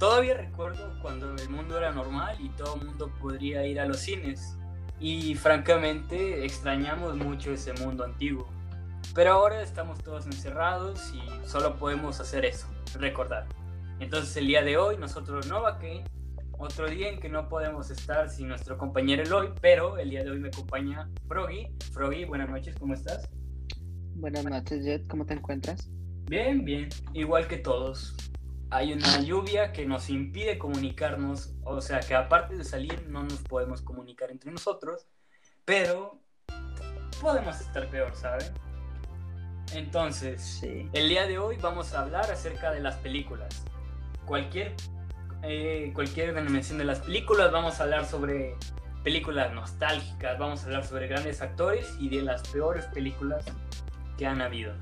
todavía recuerdo cuando el mundo era normal y todo el mundo podría ir a los cines. Y francamente extrañamos mucho ese mundo antiguo. Pero ahora estamos todos encerrados y solo podemos hacer eso, recordar. Entonces el día de hoy nosotros no va que otro día en que no podemos estar sin nuestro compañero Eloy, pero el día de hoy me acompaña Froggy. Froggy, buenas noches, ¿cómo estás? Buenas noches, Jet, ¿cómo te encuentras? Bien, bien, igual que todos. Hay una lluvia que nos impide comunicarnos, o sea que aparte de salir no nos podemos comunicar entre nosotros, pero podemos estar peor, ¿saben? Entonces, el día de hoy vamos a hablar acerca de las películas. Cualquier, eh, cualquier denominación de las películas, vamos a hablar sobre películas nostálgicas, vamos a hablar sobre grandes actores y de las peores películas que han habido.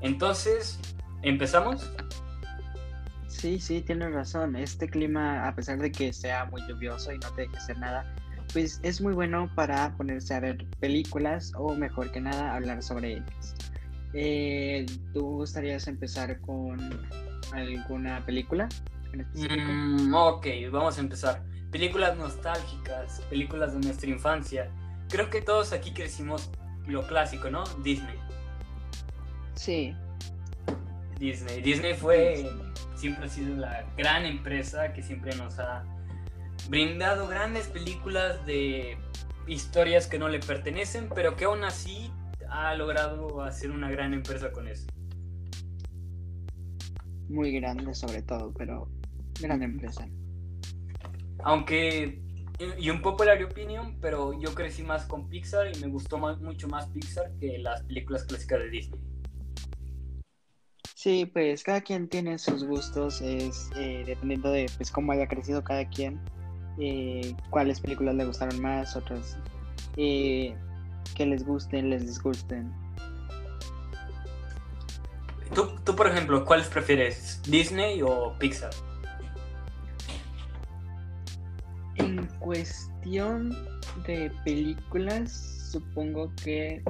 Entonces, ¿empezamos? Sí, sí, tienes razón. Este clima, a pesar de que sea muy lluvioso y no te deje hacer nada, pues es muy bueno para ponerse a ver películas o mejor que nada hablar sobre ellas. Eh, ¿Tú gustarías empezar con alguna película en específico? Mm, ok, vamos a empezar. Películas nostálgicas, películas de nuestra infancia. Creo que todos aquí crecimos lo clásico, ¿no? Disney. Sí. Disney. Disney fue, siempre ha sido la gran empresa que siempre nos ha brindado grandes películas de historias que no le pertenecen, pero que aún así ha logrado hacer una gran empresa con eso. Muy grande sobre todo, pero gran empresa. Aunque, y un popular opinion, pero yo crecí más con Pixar y me gustó más, mucho más Pixar que las películas clásicas de Disney. Sí, pues cada quien tiene sus gustos, es eh, dependiendo de pues cómo haya crecido cada quien, eh, cuáles películas le gustaron más, otras eh, que les gusten, les disgusten. ¿Tú, tú, por ejemplo, cuáles prefieres? ¿Disney o Pixar? En cuestión de películas, supongo que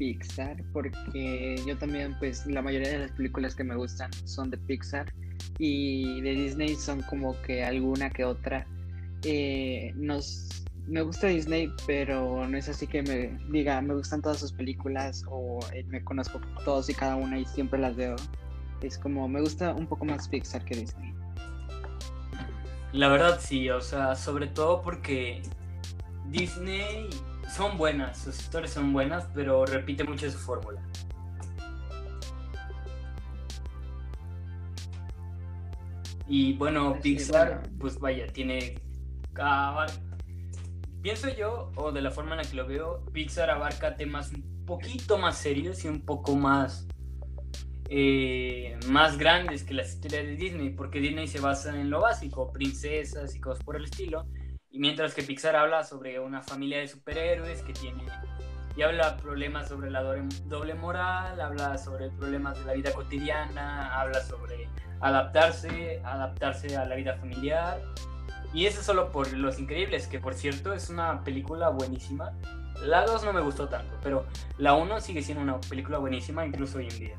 Pixar, porque yo también, pues, la mayoría de las películas que me gustan son de Pixar y de Disney son como que alguna que otra. Eh, nos me gusta Disney, pero no es así que me diga, me gustan todas sus películas o eh, me conozco todos y cada una y siempre las veo. Es como, me gusta un poco más Pixar que Disney. La verdad sí, o sea, sobre todo porque Disney son buenas, sus historias son buenas, pero repite mucho su fórmula. Y bueno, Pixar, pues vaya, tiene pienso yo, o de la forma en la que lo veo, Pixar abarca temas un poquito más serios y un poco más, eh, más grandes que las historias de Disney, porque Disney se basa en lo básico, princesas y cosas por el estilo, y mientras que Pixar habla sobre una familia de superhéroes que tiene y habla problemas sobre la doble moral, habla sobre problemas de la vida cotidiana, habla sobre adaptarse, adaptarse a la vida familiar y eso solo por Los Increíbles, que por cierto es una película buenísima. La 2 no me gustó tanto, pero la 1 sigue siendo una película buenísima incluso hoy en día.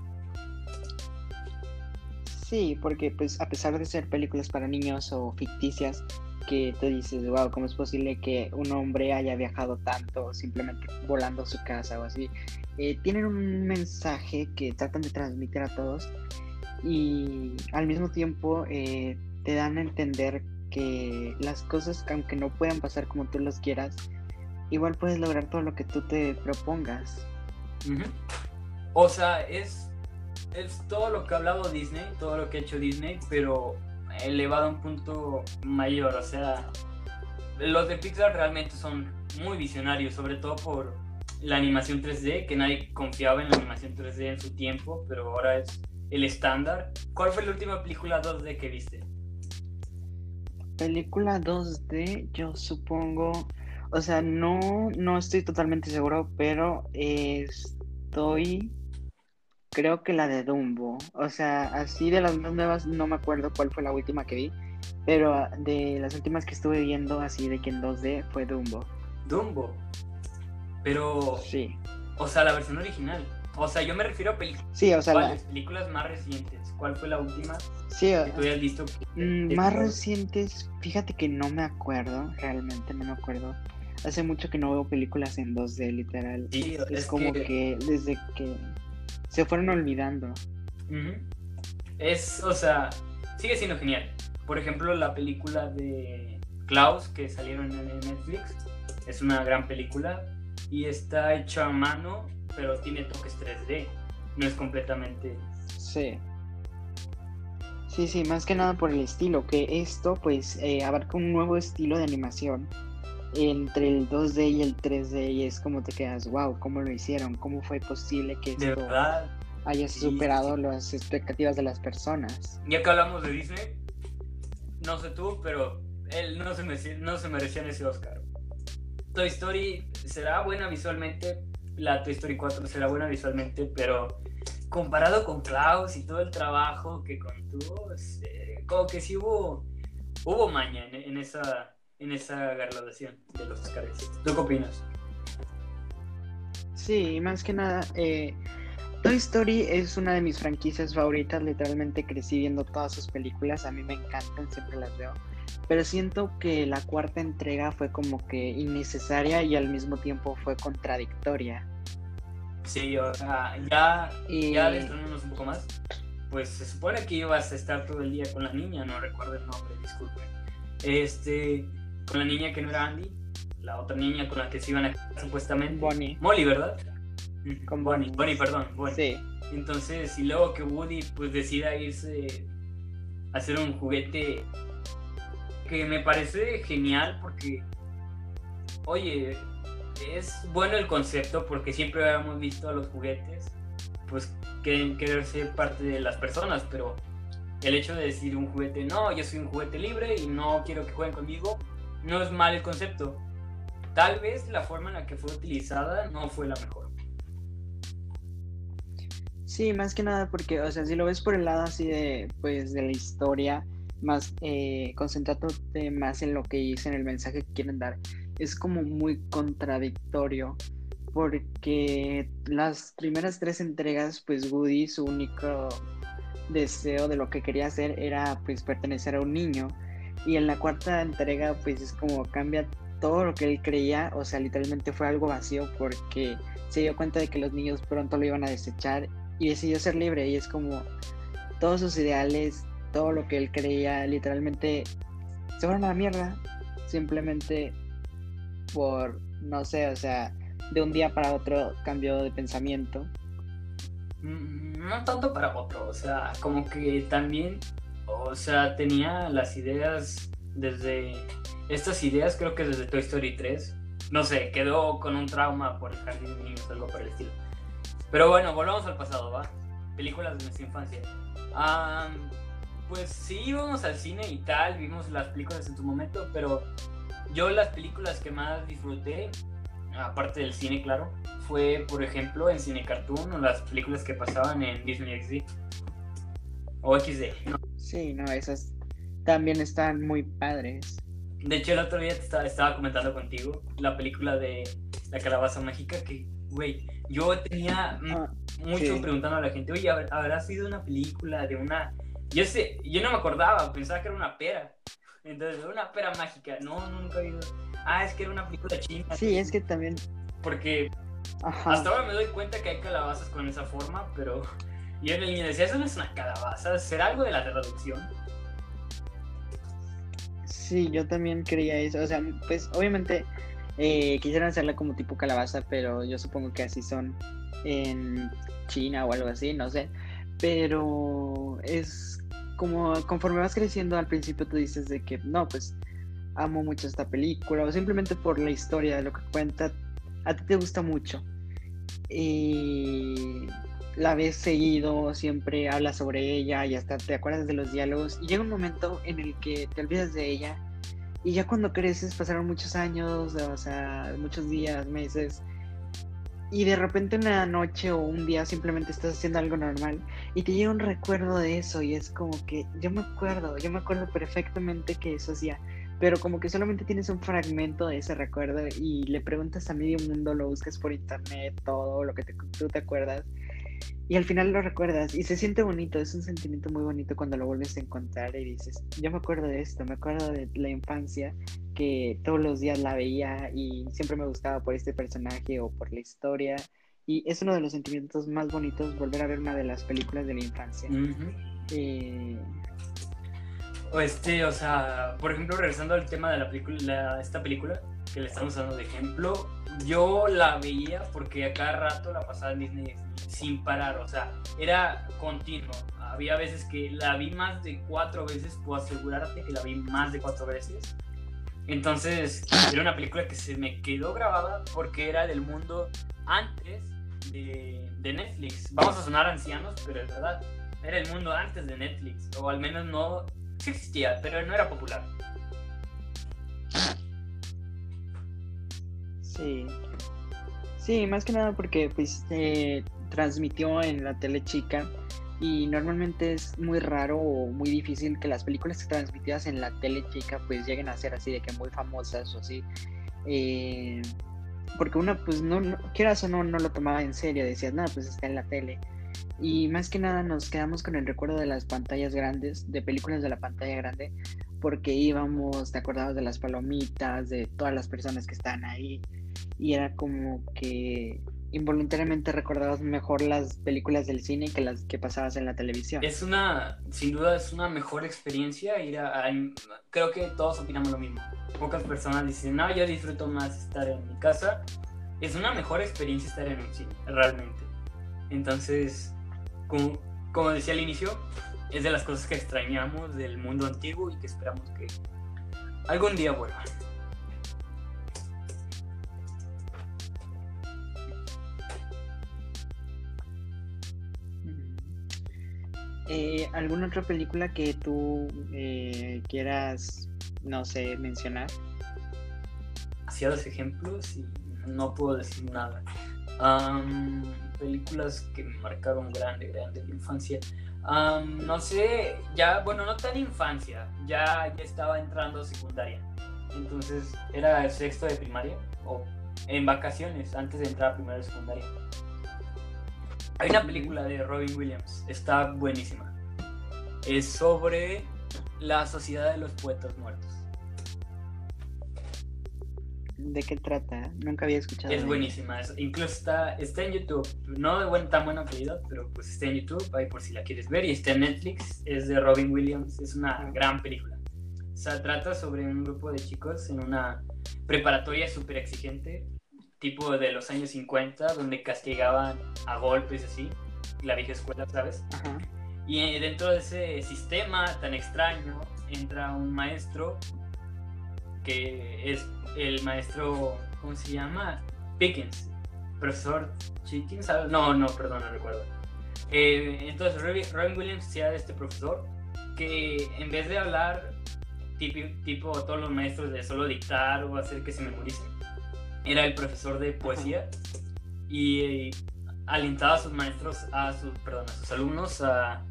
Sí, porque pues a pesar de ser películas para niños o ficticias, que te dices, wow, ¿cómo es posible que un hombre haya viajado tanto simplemente volando a su casa o así? Eh, tienen un mensaje que tratan de transmitir a todos y al mismo tiempo eh, te dan a entender que las cosas, aunque no puedan pasar como tú las quieras, igual puedes lograr todo lo que tú te propongas. O sea, es, es todo lo que ha hablado Disney, todo lo que ha hecho Disney, pero elevado a un punto mayor. O sea, los de Pixar realmente son muy visionarios, sobre todo por la animación 3D, que nadie confiaba en la animación 3D en su tiempo, pero ahora es el estándar. ¿Cuál fue la última película 2D que viste? película 2D, yo supongo, o sea, no, no estoy totalmente seguro, pero estoy, creo que la de Dumbo, o sea, así de las más nuevas no me acuerdo cuál fue la última que vi, pero de las últimas que estuve viendo así de que en 2D fue Dumbo. Dumbo, pero... Sí. O sea, la versión original. O sea, yo me refiero a películas. Sí, o sea, la- películas más recientes. ¿Cuál fue la última sí, o- que tú hayas visto? que- mm, más recientes, fíjate que no me acuerdo, realmente no me acuerdo. Hace mucho que no veo películas en 2D, literal. Sí, Es es como que- que desde que se fueron olvidando. Es, o sea, sigue siendo genial. Por ejemplo, la película de Klaus que salieron en Netflix es una gran película y está hecha a mano, pero tiene toques 3D. No es completamente. Sí. Sí, sí, más que nada por el estilo, que esto pues eh, abarca un nuevo estilo de animación entre el 2D y el 3D y es como te quedas, wow, ¿cómo lo hicieron? ¿Cómo fue posible que esto verdad, haya Sí, superado sí. las expectativas de las personas? ya que hablamos de Disney, no sé tú, pero él no se, merecía, no se merecía ese Oscar. Toy Story será buena visualmente, la Toy Story 4 será buena visualmente, pero comparado con Klaus y todo el trabajo que contuvo, es, eh, como que sí hubo, hubo maña en, en esa, en esa graduación de los Oscars. ¿Tú qué opinas? Sí, más que nada, eh, Toy Story es una de mis franquicias favoritas, literalmente crecí viendo todas sus películas, a mí me encantan, siempre las veo, pero siento que la cuarta entrega fue como que innecesaria y al mismo tiempo fue contradictoria. Sí, o sea, ya, Y- ya un poco más, pues se supone que ibas a estar todo el día con la niña, no recuerdo el nombre, disculpen. Este, con la niña que no era Andy, la otra niña con la que se iban a casar supuestamente. Bonnie. Molly, ¿verdad? Con Bonnie, Bonnie. Bonnie, perdón, Bonnie. Sí, Entonces, y luego que Woody pues decida irse a hacer un juguete que me parece genial porque, oye, es bueno el concepto porque siempre habíamos visto a los juguetes pues que querer ser parte de las personas, pero el hecho de decir un juguete, no, yo soy un juguete libre y no quiero que jueguen conmigo, no es mal el concepto. Tal vez la forma en la que fue utilizada no fue la mejor. sí, más que nada porque, o sea, si lo ves por el lado así de, pues, de la historia, más eh, concentrándote más en lo que dicen, el mensaje que quieren dar, es como muy contradictorio porque las primeras tres entregas, pues Woody, su único deseo de lo que quería hacer era pues pertenecer a un niño y en la cuarta entrega pues es como cambia todo lo que él creía, o sea, literalmente fue algo vacío porque se dio cuenta de que los niños pronto lo iban a desechar y decidió ser libre y es como todos sus ideales, todo lo que él creía, literalmente se fueron a la mierda, simplemente por, no sé, o sea, de un día para otro cambió de pensamiento. Mm, No tanto para otro, o sea, como que también, o sea, tenía las ideas desde, estas ideas creo que desde Toy Story 3, no sé, quedó con un trauma por el jardín de niños, algo por el estilo. Pero bueno, volvamos al pasado, ¿va? Películas de nuestra infancia. Ah, pues sí, íbamos al cine y tal, vimos las películas en su momento, pero yo las películas que más disfruté, aparte del cine, claro, fue, por ejemplo, en Cine Cartoon o las películas que pasaban en Disney XD. O XD. ¿no? Sí, no, esas también están muy padres. De hecho, el otro día te estaba, estaba comentando contigo la película de La Calabaza Mágica que, güey, yo tenía mm, Ah, mucho sí. preguntando a la gente, oye, ¿habrá- ¿habrá sido una película de una... Yo sé, yo no me acordaba, pensaba que era una pera. Entonces, una pera mágica. No, nunca he oído. Ah, es que era una película china. sí, es que también, Porque ajá, hasta ahora me doy cuenta que hay calabazas con esa forma, pero en el niño decía, eso no es una calabaza, será algo de la traducción. sí, yo también creía eso, o sea, pues obviamente eh, quisieran hacerla como tipo calabaza, pero yo supongo que así son en China o algo así, no sé, pero es como conforme vas creciendo al principio tú dices de que no, pues amo mucho esta película o simplemente por la historia de lo que cuenta, a ti te gusta mucho. Y la ves seguido, siempre hablas sobre ella y hasta te acuerdas de los diálogos y llega un momento en el que te olvidas de ella y ya cuando creces pasaron muchos años, o sea, muchos días, meses y de repente una noche o un día simplemente estás haciendo algo normal y te llega un recuerdo de eso y es como que yo me acuerdo, yo me acuerdo perfectamente que eso hacía pero como que solamente tienes un fragmento de ese recuerdo y le preguntas a medio mundo, lo buscas por internet, todo lo que tú te acuerdas y al final lo recuerdas y se siente bonito, es un sentimiento muy bonito cuando lo vuelves a encontrar y dices, yo me acuerdo de esto, me acuerdo de la infancia que todos los días la veía y siempre me gustaba por este personaje o por la historia y es uno de los sentimientos más bonitos volver a ver una de las películas de la infancia. Eh, o este, o sea, por ejemplo, regresando al tema de la película, esta película que le estamos dando de ejemplo, yo la veía porque a cada rato la pasaba en Disney sin parar, o sea, era continuo. Había veces que la vi más de cuatro veces, puedo asegurarte que la vi más de cuatro veces. Entonces, era una película que se me quedó grabada porque era del mundo antes de, de Netflix. Vamos a sonar ancianos, pero es verdad. Era el mundo antes de Netflix, o al menos no existía, pero no era popular. Sí. Sí, más que nada porque pues eh, transmitió en la tele chica y normalmente es muy raro o muy difícil que las películas transmitidas en la tele chica pues lleguen a ser así de que muy famosas o así. Eh, porque una pues no, quieras o no, no lo tomaba en serio, decías, nada, pues está en la tele. Y más que nada nos quedamos con el recuerdo de las pantallas grandes, de películas de la pantalla grande, porque íbamos, te acordabas de las palomitas, de todas las personas que estaban ahí, y era como que involuntariamente recordabas mejor las películas del cine que las que pasabas en la televisión. Es una, sin duda, es una mejor experiencia ir a, creo que todos opinamos lo mismo. Pocas personas dicen, no, yo disfruto más estar en mi casa. Es una mejor experiencia estar en un cine, realmente. Entonces, como, como decía al inicio, es de las cosas que extrañamos del mundo antiguo y que esperamos que algún día vuelva. Eh, ¿Alguna otra película que tú eh, quieras, no sé, mencionar? Demasiados ejemplos y no puedo decir nada. películas que me marcaron grande, grande la infancia. no sé, ya, bueno, no tan infancia, ya, ya estaba entrando a secundaria. Entonces era el sexto de primaria o en vacaciones, antes de entrar a primero de secundaria. Hay una película de Robin Williams, está buenísima. Es sobre la sociedad de los poetas muertos. ¿De qué trata? Nunca había escuchado. Es buenísima, incluso está, está en YouTube, no de buen, tan buena calidad, pero pues está en YouTube, ahí por si la quieres ver, y está en Netflix, es de Robin Williams, es una gran película. O sea, trata sobre un grupo de chicos en una preparatoria súper exigente, tipo de los años 50, donde castigaban a golpes así, la vieja escuela, ¿sabes? Y eh, dentro de ese sistema tan extraño entra un maestro que es el maestro, ¿cómo se llama? Pickens, profesor Chickens, no, no, perdón, no recuerdo. Eh, entonces Robin, Williams sea este profesor que en vez de hablar tipo, tipo todos los maestros de solo dictar o hacer que se memoricen, era el profesor de poesía y alentaba a sus maestros, a sus, perdón, a sus alumnos a,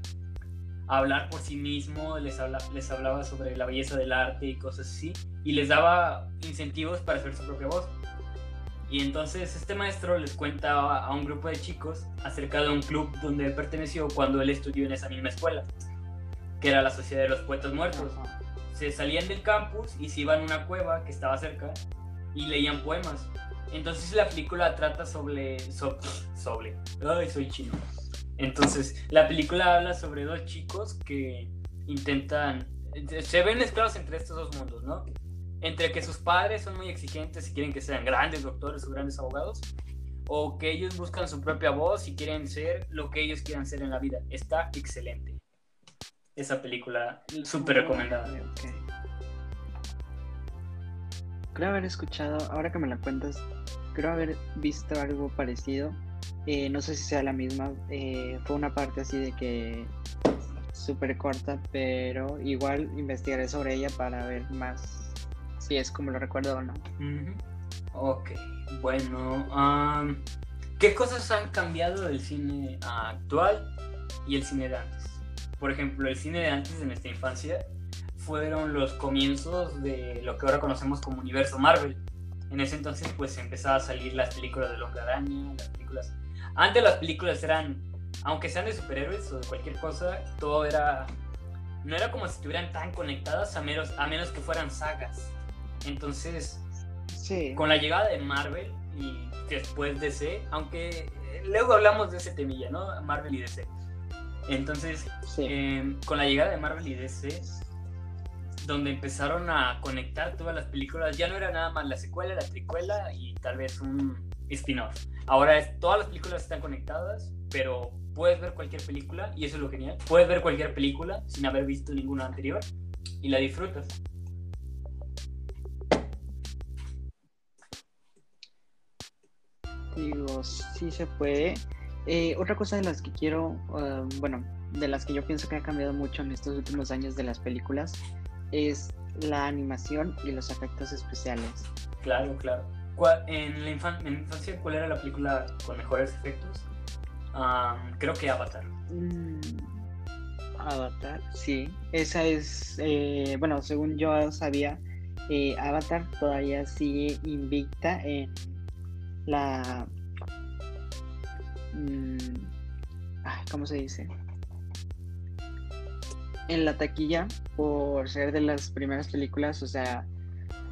hablar por sí mismo, les, les hablaba sobre la belleza del arte y cosas así, y les daba incentivos para hacer su propia voz. Y entonces este maestro les cuenta a un grupo de chicos acerca de un club donde él perteneció cuando él estudió en esa misma escuela, que era la Sociedad de los Poetas Muertos. Se salían del campus y se iban a una cueva que estaba cerca y leían poemas. Entonces la película trata sobre... sobre... Ay, soy chino. Entonces la película habla sobre dos chicos que intentan... Se ven mezclados entre estos dos mundos, ¿no? Entre que sus padres son muy exigentes y quieren que sean grandes doctores o grandes abogados, o que ellos buscan su propia voz y quieren ser lo que ellos quieran ser en la vida. Está excelente. Esa película, súper recomendada creo haber escuchado, ahora que me la cuentas, creo haber visto algo parecido. Eh, no sé si sea la misma. Eh, fue una parte así de que súper corta, pero igual investigaré sobre ella para ver más si es como lo recuerdo o no. Ok, bueno, ¿qué cosas han cambiado del cine actual y el cine de antes? Por ejemplo, el cine de antes de nuestra infancia fueron los comienzos de lo que ahora conocemos como universo Marvel. En ese entonces pues empezaba a salir las películas de Hombre Araña, las películas... Antes las películas eran, aunque sean de superhéroes o de cualquier cosa, todo era... No era como si estuvieran tan conectadas a menos, a menos que fueran sagas. Entonces, Sí. con la llegada de Marvel y después DC, aunque eh, luego hablamos de ese temilla, ¿no? Marvel y DC. Entonces, Sí. eh, con la llegada de Marvel y DC, donde empezaron a conectar todas las películas, ya no era nada más la secuela, la tricuela y tal vez un spin-off. Ahora es, todas las películas están conectadas, pero puedes ver cualquier película, y eso es lo genial, puedes ver cualquier película sin haber visto ninguna anterior y la disfrutas. Digo, sí se puede. Eh, otra cosa de las que quiero, eh, bueno, de las que yo pienso que ha cambiado mucho en estos últimos años de las películas es la animación y los efectos especiales. Claro, claro. ¿Cuál- En la, infan- en infancia, ¿cuál era la película con mejores efectos? Am, creo que Avatar. Mm, Avatar, sí. Esa es, eh, bueno, según yo sabía, eh, Avatar todavía sigue invicta en la... mm, ay, ¿Cómo se dice? En la taquilla por ser de las primeras películas, o sea,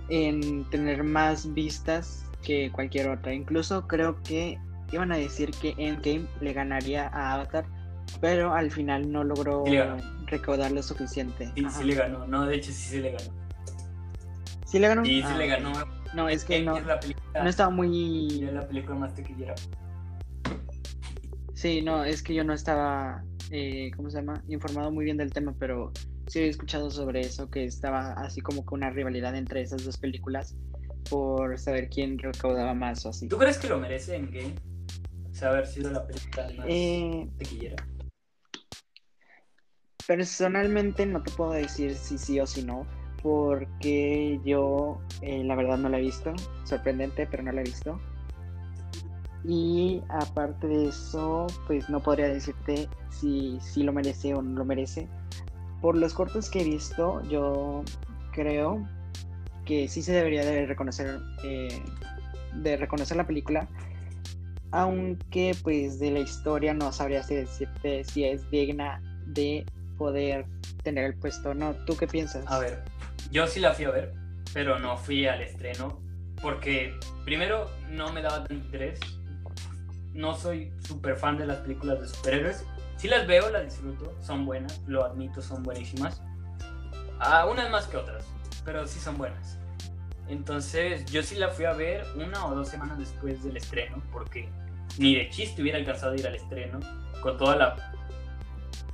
en tener más vistas que cualquier otra. Incluso creo que iban a decir que Endgame le ganaría a Avatar, pero al final no logró Sí recaudar lo suficiente. Sí, Ajá. sí le ganó. No, de hecho, sí se le ganó. ¿Sí le ganó? Sí, sí Ah, le ganó. No, es que no, Es la película, no estaba muy... es la película más taquillera. Sí, no, es que yo no estaba, eh, ¿cómo se llama? Informado muy bien del tema, pero sí había escuchado sobre eso, que estaba así como que una rivalidad entre esas dos películas por saber quién recaudaba más o así. ¿Tú crees que lo merece en Game? O sea, haber sido la película más Eh, taquillera. personalmente no te puedo decir si sí o si no, porque yo eh, la verdad no la he visto, sorprendente, pero no la he visto. Y aparte de eso, pues no podría decirte si, si lo merece o no lo merece. Por los cortos que he visto, yo creo que sí se debería de reconocer, eh, de reconocer la película, aunque pues de la historia no sabría si decirte si es digna de poder tener el puesto no. ¿Tú qué piensas? A ver, yo sí la fui a ver, pero no fui al estreno porque primero no me daba tanto interés. No soy súper fan de las películas de superhéroes. Sí las veo, las disfruto, son buenas, lo admito, son buenísimas. Ah, unas más que otras, pero sí son buenas. Entonces yo sí la fui a ver una o dos semanas después del estreno, porque ni de chiste hubiera alcanzado a ir al estreno, con toda la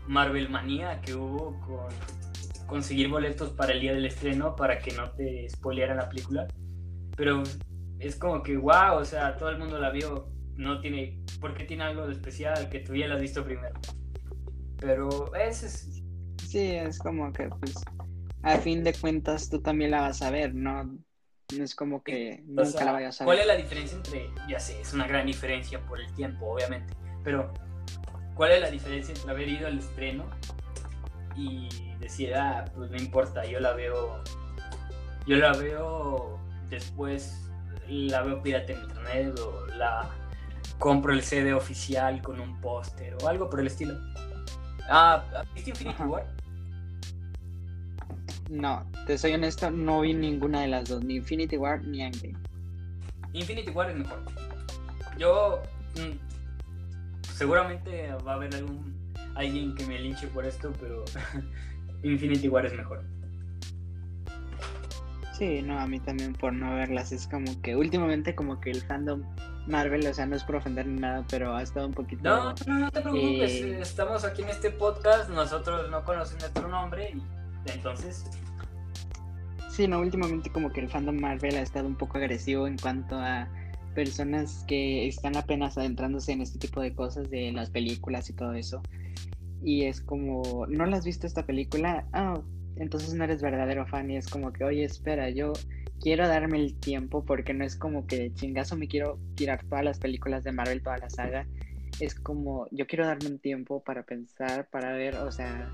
Marvel manía que hubo con conseguir boletos para el día del estreno para que no te spoilearan la película. Pero es como que, wow, o sea, todo el mundo la vio. No tiene, porque tiene algo de especial que tú ya la has visto primero. Pero ese es, Sí, es como que pues a fin de cuentas tú también la vas a ver, ¿no? No es como que o nunca sea, la vayas a ¿cuál ver. es la diferencia entre, ya sé, es una gran diferencia por el tiempo, obviamente, pero ¿cuál es la diferencia entre haber ido al estreno y decir, ah, pues no importa, yo la veo, yo la veo después, la veo pirata en internet o la compro el CD oficial con un póster o algo por el estilo. Ah, ¿viste Infinity Ajá. War? No, te soy honesto, no vi ninguna de las dos, ni Infinity War ni Endgame. Infinity War es mejor. Yo mm, seguramente va a haber algún alguien que me linche por esto, pero Infinity War es mejor. Sí, no, a mí también por no verlas. Es como que últimamente como que el fandom Marvel, o sea, no es por ofender ni nada, pero ha estado un poquito... No, no, no te preocupes, Eh. estamos aquí en este podcast, nosotros no conocen nuestro nombre y entonces Sí, no, últimamente como que el fandom Marvel ha estado un poco agresivo en cuanto a personas que están apenas adentrándose en este tipo de cosas de las películas y todo eso. Y es como, ¿no la has visto esta película? Ah, entonces no eres verdadero fan y es como que, oye, espera, yo quiero darme el tiempo porque no es como que de chingazo me quiero tirar todas las películas de Marvel, toda la saga. Es como, yo quiero darme un tiempo para pensar, para ver, o sea,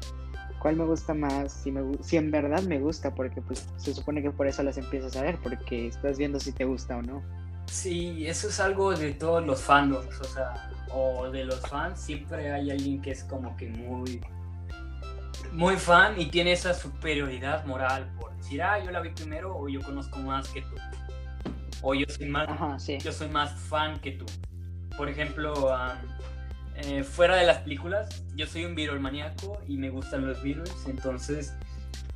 ¿cuál me gusta más? Si, me, si en verdad me gusta, porque pues se supone que por eso las empiezas a ver, porque estás viendo si te gusta o no. Sí, eso es algo de todos los fandoms, o sea, o de los fans, siempre hay alguien que es como que muy, muy fan y tiene esa superioridad moral por decir, ah, yo la vi primero o yo conozco más que tú. O yo soy más, yo soy más fan que tú. Por ejemplo, eh, fuera de las películas, yo soy un Beatle maníaco y me gustan los Beatles. Entonces,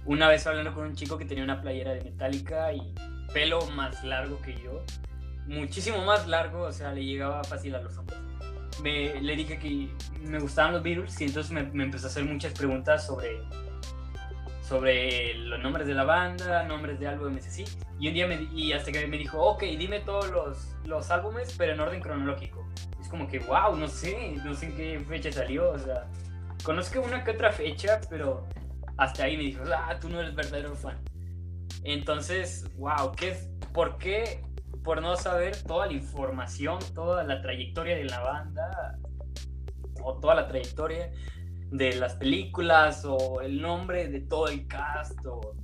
una vez hablando con un chico que tenía una playera de Metallica y pelo más largo que yo, muchísimo más largo, o sea, le llegaba fácil a los hombros. Me, le dije que me gustaban los Beatles y entonces me, me empezó a hacer muchas preguntas sobre sobre los nombres de la banda, nombres de álbumes así. Y un día me, y hasta que me dijo, ok, dime todos los, los álbumes, pero en orden cronológico como que, wow, no sé, no sé en qué fecha salió, o sea, conozco una que otra fecha, pero hasta ahí me dijo, ah, tú no eres verdadero fan. Entonces, wow, ¿qué es, ¿por qué? Por no saber toda la información, toda la trayectoria de la banda, o toda la trayectoria de las películas, o el nombre de todo el cast, o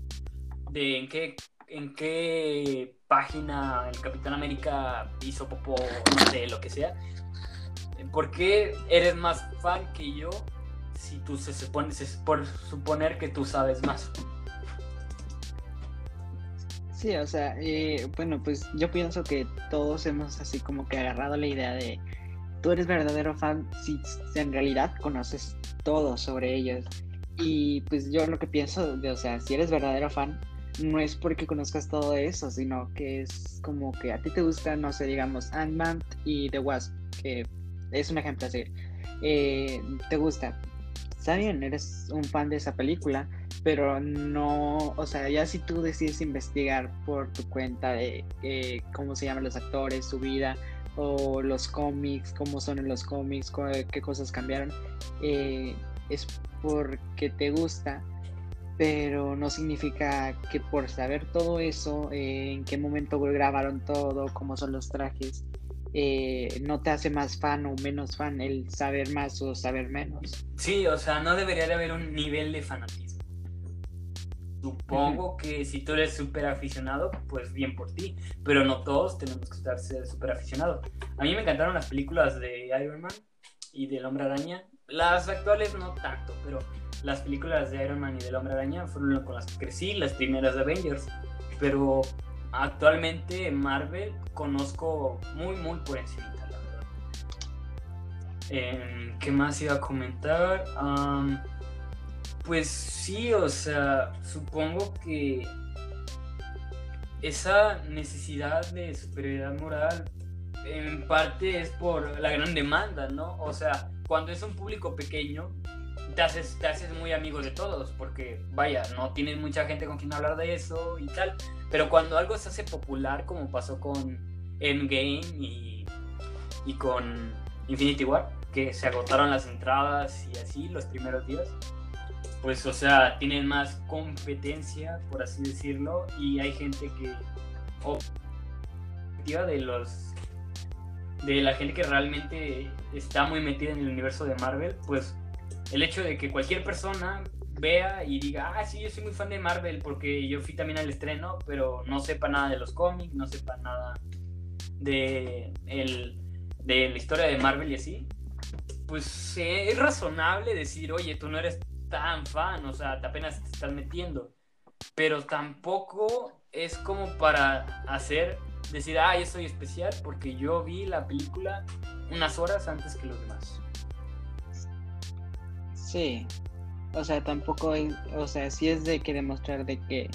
de en qué, en qué página el Capitán América hizo popó, no sé, lo que sea. ¿Por qué eres más fan que yo si tú se supone, por suponer que tú sabes más? Sí, o sea, eh, bueno, pues yo pienso que todos hemos así como que agarrado la idea de tú eres verdadero fan si en realidad conoces todo sobre ellos. Y pues yo lo que pienso, de, o sea, si eres verdadero fan, no es porque conozcas todo eso, sino que es como que a ti te gusta, no sé, digamos, Ant-Man y The Wasp, que es un ejemplo así. Eh, ¿Te gusta? Está bien, eres un fan de esa película, pero no, o sea, ya si tú decides investigar por tu cuenta de eh, cómo se llaman los actores, su vida, o los cómics, cómo son en los cómics, qué cosas cambiaron, eh, es porque te gusta, pero no significa que por saber todo eso, en qué momento grabaron todo, cómo son los trajes, eh, no te hace más fan o menos fan el saber más o saber menos. Sí, o sea, no debería de haber un nivel de fanatismo. Supongo que si tú eres súper aficionado, pues bien por ti, pero no todos tenemos que estar súper aficionados. A mí me encantaron las películas de Iron Man y del Hombre Araña. Las actuales no tanto, pero las películas de Iron Man y del Hombre Araña fueron con las que crecí, las primeras de Avengers. Pero actualmente Marvel conozco muy, muy por encima, la verdad. Em, ¿Qué más iba a comentar? pues sí, o sea, supongo que esa necesidad de superioridad moral en parte es por la gran demanda, ¿no? O sea, cuando es un público pequeño, te haces, te haces muy amigo de todos, porque vaya, no tienes mucha gente con quien hablar de eso y tal. Pero cuando algo se hace popular, como pasó con Endgame y, y con Infinity War, que se agotaron las entradas y así los primeros días, pues o sea, tienen más competencia, por así decirlo, y hay gente que de los de la gente que realmente está muy metida en el universo de Marvel, pues el hecho de que cualquier persona vea y diga, ah, sí, yo soy muy fan de Marvel porque yo fui también al estreno, pero no sepa nada de los cómics, no sepa nada de, el, de la historia de Marvel y así, pues es razonable decir, oye, tú no eres tan fan, o sea, te apenas te estás metiendo, pero tampoco es como para hacer, decir, ah, yo soy especial porque yo vi la película unas horas antes que los demás. Sí, o sea, tampoco es, o sea, sí es de que demostrar de que,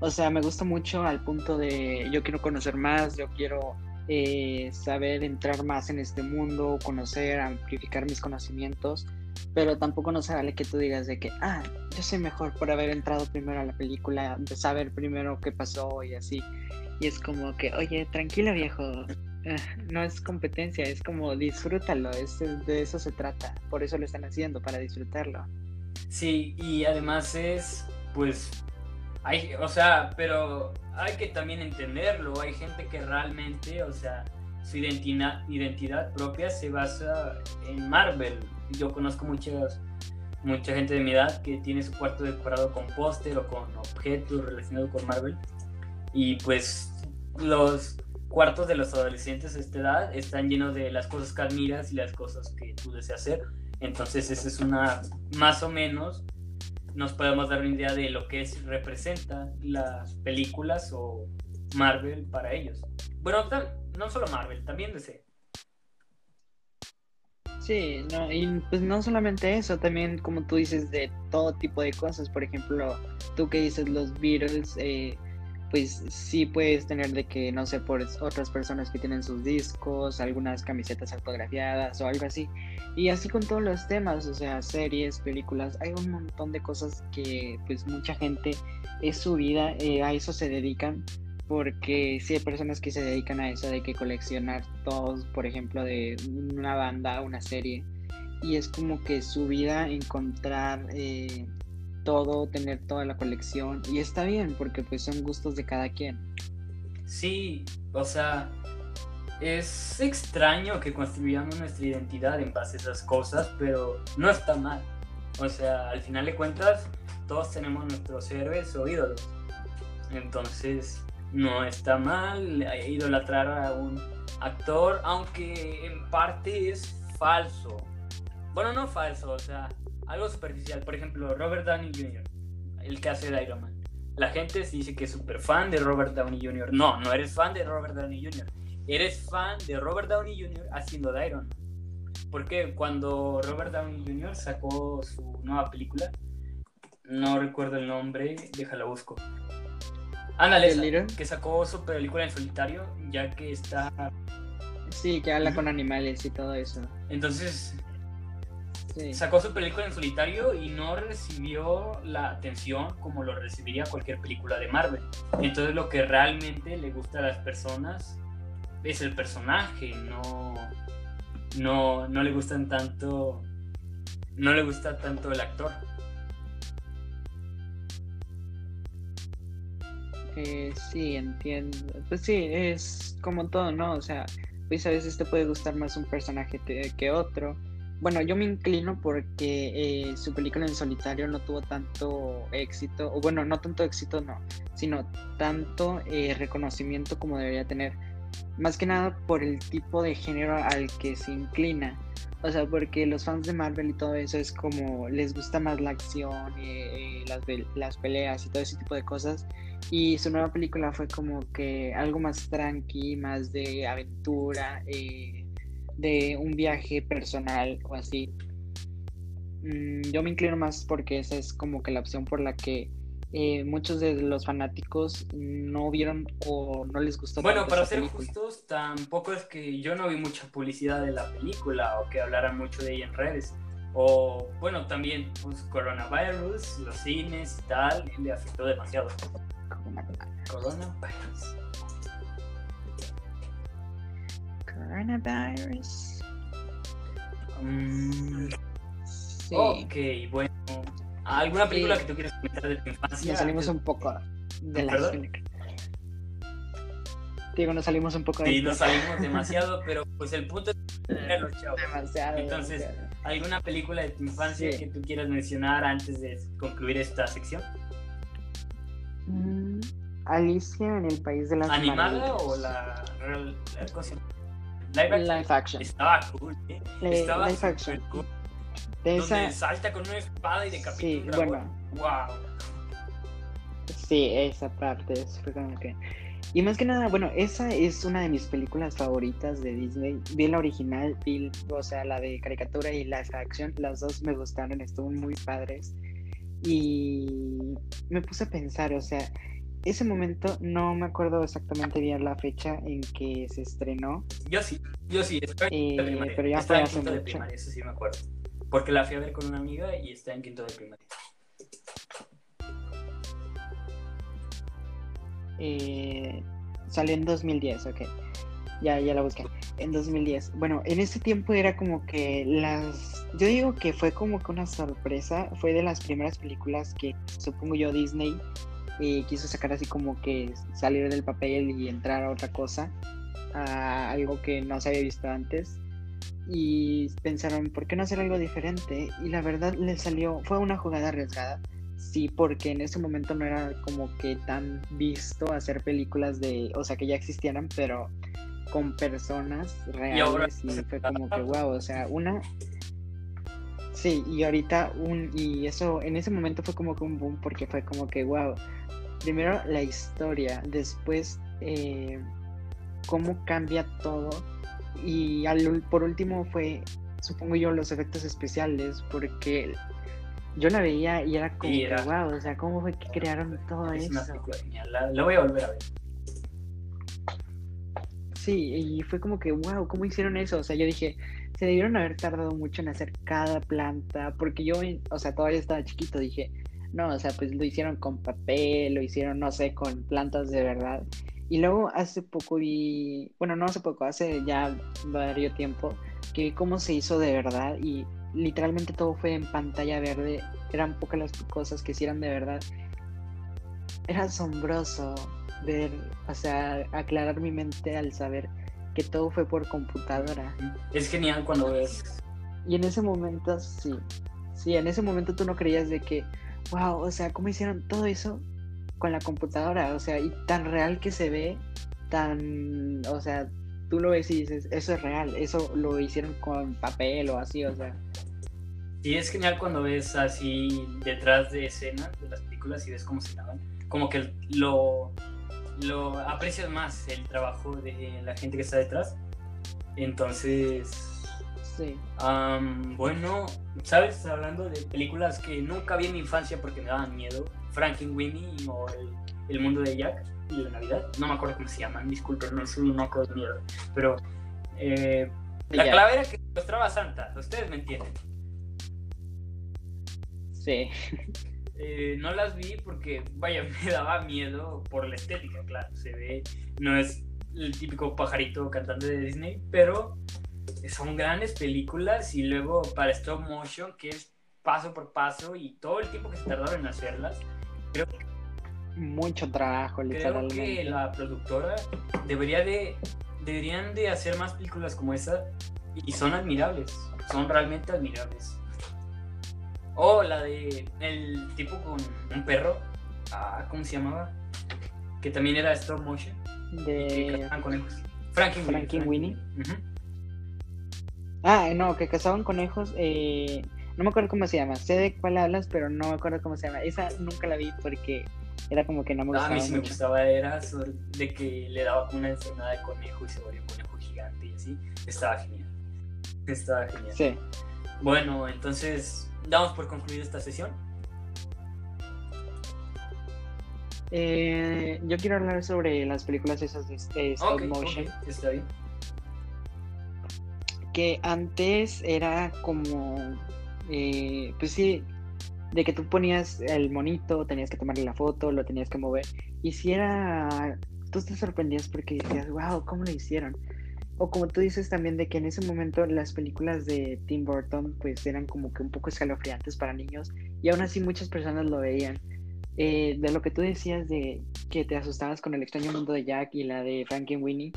o sea, me gusta mucho al punto de yo quiero conocer más, yo quiero eh, saber entrar más en este mundo, conocer, amplificar mis conocimientos, pero tampoco no se vale que tú digas de que, ah, yo soy mejor por haber entrado primero a la película, de saber primero qué pasó y así. Y es como que, oye, tranquilo viejo, no es competencia, es como disfrútalo, es, de eso se trata, por eso lo están haciendo, para disfrutarlo. Sí, y además es, pues, hay, o sea, pero hay que también entenderlo, hay gente que realmente, o sea, su identidad, identidad propia se basa en Marvel. Yo conozco muchos mucha gente de mi edad que tiene su cuarto decorado con póster o con objetos relacionados con Marvel. Y pues los cuartos de los adolescentes de esta edad están llenos de las cosas que admiras y las cosas que tú deseas hacer. Entonces esa es una, más o menos, nos podemos dar una idea de lo que es, representa las películas o Marvel para ellos. Bueno, no solo Marvel, también DC. Sí, no, y pues no solamente eso, también como tú dices, de todo tipo de cosas. Por ejemplo, tú que dices los Beatles, eh, pues sí puedes tener de que, no sé, por otras personas que tienen sus discos, algunas camisetas autografiadas o algo así. Y así con todos los temas, o sea, series, películas, hay un montón de cosas que pues mucha gente es su vida, eh, a eso se dedican porque sí hay personas que se dedican a eso de que coleccionar todos, por ejemplo, de una banda, una serie, y es como que su vida encontrar eh, todo, tener toda la colección, y está bien, porque pues son gustos de cada quien. Sí, o sea, es extraño que construyamos nuestra identidad en base a esas cosas, pero no está mal. O sea, al final de cuentas, todos tenemos nuestros héroes o ídolos. Entonces, no está mal idolatrar a un actor, aunque en parte es falso. Bueno, no falso, o sea, algo superficial. Por ejemplo, Robert Downey Jr., el que hace de Iron Man. La gente dice que es súper fan de Robert Downey Jr. No, no eres fan de Robert Downey Jr. Eres fan de Robert Downey Jr. haciendo de Iron Man. Porque cuando Robert Downey Jr. sacó su nueva película, no recuerdo el nombre, déjala busco. Ándale, que sacó su película en solitario, ya que está... Sí, que habla con animales y todo eso. Entonces, sacó su película en solitario y no recibió la atención como lo recibiría cualquier película de Marvel. Entonces, lo que realmente le gusta a las personas es el personaje, no, no, no le gustan tanto, no le gusta tanto el actor. Eh, sí, entiendo. Pues sí, es como todo, ¿no? O sea, pues a veces te puede gustar más un personaje que otro. Bueno, yo me inclino porque eh, su película en solitario no tuvo tanto éxito, o bueno, no tanto éxito, no, sino tanto eh, reconocimiento como debería tener. Más que nada por el tipo de género al que se inclina. O sea, porque los fans de Marvel y todo eso es como les gusta más la acción, las, las peleas y todo ese tipo de cosas. Y su nueva película fue como que algo más tranqui, más de aventura, eh, de un viaje personal o así. Mm, yo me inclino más porque esa es como que la opción por la que eh, muchos de los fanáticos no vieron o no les gustó. Bueno, para ser justos, tampoco es que yo no vi mucha publicidad de la película o que hablaran mucho de ella en redes. O bueno, también pues, coronavirus, los cines y tal, le afectó demasiado. Coronavirus. Coronavirus. Mm, sí. Ok, bueno. ¿Alguna película que tú quieras comentar de tu infancia? Nos salimos un poco de la película. Digo, nos salimos un poco de Sí, nos salimos demasiado, pero pues el punto es los chavos. Demasiado. Entonces, ¿alguna película de tu infancia que tú quieras mencionar antes de concluir esta sección? Mm, Alicia en el País de las ¿Animada o la, real, cosa? Live action. Estaba cool, ¿eh? Estaba live action. cool. De donde salta con una espada y decapita sí, un bueno. Wow. Sí, esa parte es que... Y más que nada, bueno, esa es una de mis películas favoritas de Disney. Vi la original, vi, o sea, la de caricatura y la acción, las dos me gustaron, estuvieron muy padres. Y me puse a pensar, o sea, ese momento no me acuerdo exactamente bien la fecha en que se estrenó. Yo sí, yo sí, estoy en eh, primaria. Pero ya está en quinto de primaria, eso sí me acuerdo. Porque la fui a ver con una amiga y está en quinto de primaria. Eh, salió en 2010, ok. Ya, ya la busqué. En 2010. Bueno, en ese tiempo era como que las... Yo digo que fue como que una sorpresa. Fue de las primeras películas que supongo yo Disney y quiso sacar así como que salir del papel y entrar a otra cosa, a algo que no se había visto antes. y pensaron, ¿por qué no hacer algo diferente? Y la verdad les salió, fue una jugada arriesgada, sí, porque en ese momento no era como que tan visto hacer películas de, o sea, que ya existieran, pero con personas reales y, fue como que wow, o sea, una Sí, y ahorita un y eso en ese momento fue como que un boom porque fue como que wow. Primero la historia, después eh, cómo cambia todo y al, por último fue supongo yo los efectos especiales porque yo la veía y era como que wow, o sea, cómo fue que crearon todo eso. la voy a volver a ver. Sí, y fue como que, wow, ¿cómo hicieron eso? O sea, yo dije, se debieron haber tardado mucho en hacer cada planta, porque yo, o sea, todavía estaba chiquito, dije, no, o sea, pues lo hicieron con papel, lo hicieron, no sé, con plantas de verdad. Y luego hace poco vi, bueno, no hace poco, hace ya varios tiempo, que vi cómo se hizo de verdad y literalmente todo fue en pantalla verde, eran pocas las cosas que hicieron de verdad. Era asombroso ver, o sea, aclarar mi mente al saber que todo fue por computadora. Es genial cuando ves. Y en ese momento, sí, sí, en ese momento tú no creías de que, wow, o sea, ¿cómo hicieron todo eso con la computadora? O sea, y tan real que se ve, tan, o sea, tú lo ves y dices, eso es real, eso lo hicieron con papel o así, o sea. Sí, es genial cuando ves así detrás de escenas de las películas y ves cómo se daban. Como que lo, lo aprecias más el trabajo de la gente que está detrás. Entonces, sí. bueno, ¿sabes? Hablando de películas que nunca vi en mi infancia porque me daban miedo, Winnie o el, mundo de Jack y la Navidad, no me acuerdo cómo se llaman, disculpen, no soy un loco de miedo, pero eh, la calavera que mostraba Santa, ustedes me entienden. Sí. Eh, no las vi porque, vaya, me daba miedo por la estética, claro. Se ve, no es el típico pajarito cantante de Disney, pero son grandes películas y luego para stop motion, que es paso por paso y todo el tiempo que se tardaron en hacerlas, creo que mucho trabajo creo que la productora debería de deberían de hacer más películas como esa y son admirables son realmente admirables Oh, la de el tipo con un perro. Ah, ¿Cómo se llamaba? Que también era stop motion. De. conejos. Frankie Winnie. Ah, no, que cazaban conejos. Eh, no me acuerdo cómo se llama. Sé de cuál hablas, pero no me acuerdo cómo se llama. Esa nunca la vi porque era como que no me gustaba. Ah, a mí sí me gustaba. Era de que le daba una enfermedad de conejo y se volvió un conejo gigante y así. Estaba genial. Estaba genial. Sí. Bueno, entonces damos por concluida esta sesión. Eh, yo quiero hablar sobre las películas esas de stop motion. está bien. Que antes era como, eh, pues sí, de que tú ponías el monito, tenías que tomarle la foto, lo tenías que mover. Y si era, tú te sorprendías porque decías, wow, ¿cómo lo hicieron? o como tú dices también de que en ese momento las películas de Tim Burton pues eran como que un poco escalofriantes para niños y aún así muchas personas lo veían. Eh, de lo que tú decías de que te asustabas con el extraño mundo de Jack y la de Frankenweenie,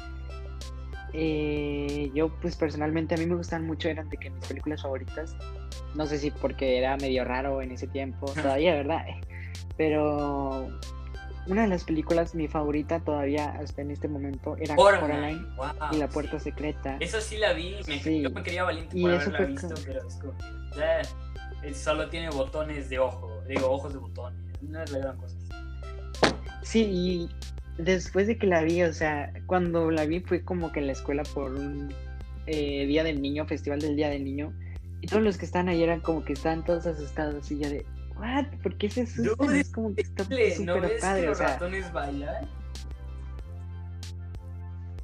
eh, yo pues personalmente a mí me gustan mucho, eran de que mis películas favoritas, no sé si porque era medio raro en ese tiempo, todavía, ¿verdad? Pero una de las películas, mi favorita todavía hasta en este momento, era Coraline, y la puerta secreta. Esa sí la vi, me, yo me quería valiente por haberla visto, pero es como que, solo tiene botones de ojo, digo, ojos de botones, no es la gran cosa. Sí, y después de que la vi, o sea, cuando la vi fue como que en la escuela por un eh, Día del Niño, Festival del Día del Niño, y todos los que estaban ahí eran como que estaban todos asustados y ya de, what? ¿Por qué se asustan? es como que está súper padre. Que los ratones bailan?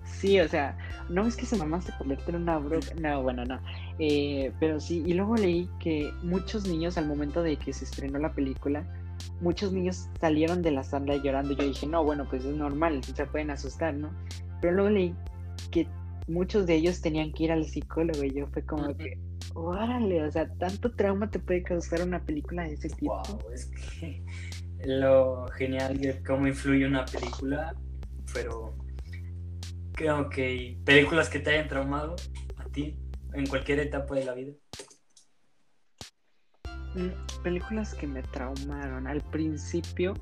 Sí, o sea, no es que su mamá se convierte en una bruja. No, bueno, no. Eh, pero sí, y luego leí que muchos niños al momento de que se estrenó la película, muchos niños salieron de la sala llorando. Yo dije, no, bueno, pues es normal, se pueden asustar, ¿no? Pero luego leí que muchos de ellos tenían que ir al psicólogo y yo fue como que, órale, o sea, tanto trauma te puede causar una película de ese tipo. Wow, es que lo genial de cómo influye una película, pero creo que películas que te hayan traumado a ti, en cualquier etapa de la vida. Películas que me traumaron. Al principio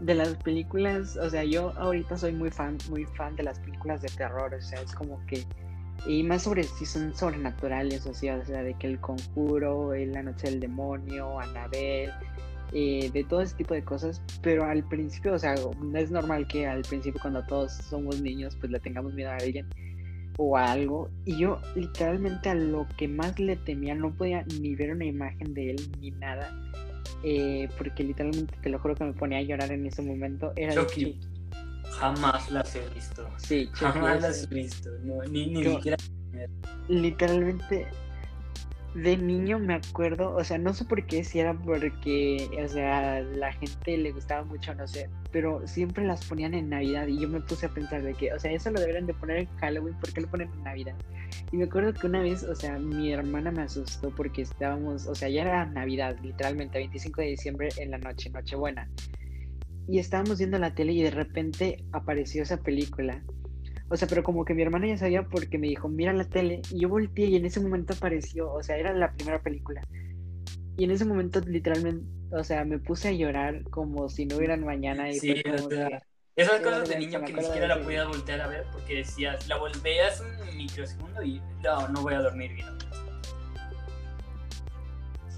de las películas, o sea, yo ahorita soy muy fan, muy fan de las películas de terror, o sea, es como que y más sobre si son sobrenaturales, o sea, o sea, de que el conjuro, la noche del demonio, Anabel, eh, de todo ese tipo de cosas, pero al principio, o sea, es normal que al principio cuando todos somos niños, pues le tengamos miedo a alguien o a algo, y yo literalmente a lo que más le temía no podía ni ver una imagen de él ni nada, eh, porque literalmente te lo juro que me ponía a llorar en ese momento, era Chucky. Jamás las he visto. Sí, jamás las he visto. ni, ni siquiera. Literalmente, de niño me acuerdo, o sea, no sé por qué, si era porque, o sea, la gente le gustaba mucho, no sé, pero siempre las ponían en Navidad y yo me puse a pensar de que, o sea, eso lo deberían de poner en Halloween, ¿por qué lo ponen en Navidad? Y me acuerdo que una vez, o sea, mi hermana me asustó porque estábamos, o sea, ya era Navidad, literalmente, 25 de diciembre en la noche, Nochebuena y estábamos viendo la tele y de repente apareció esa película. O sea, pero como que mi hermana ya sabía porque me dijo, mira la tele. Y yo volteé y en ese momento apareció, o sea, era la primera película. Y en ese momento literalmente, o sea, me puse a llorar como si no hubieran mañana. Y sí, como esas cosas de niño que ni siquiera la podías voltear a ver porque decías, la volvías un microsegundo y no, no voy a dormir bien.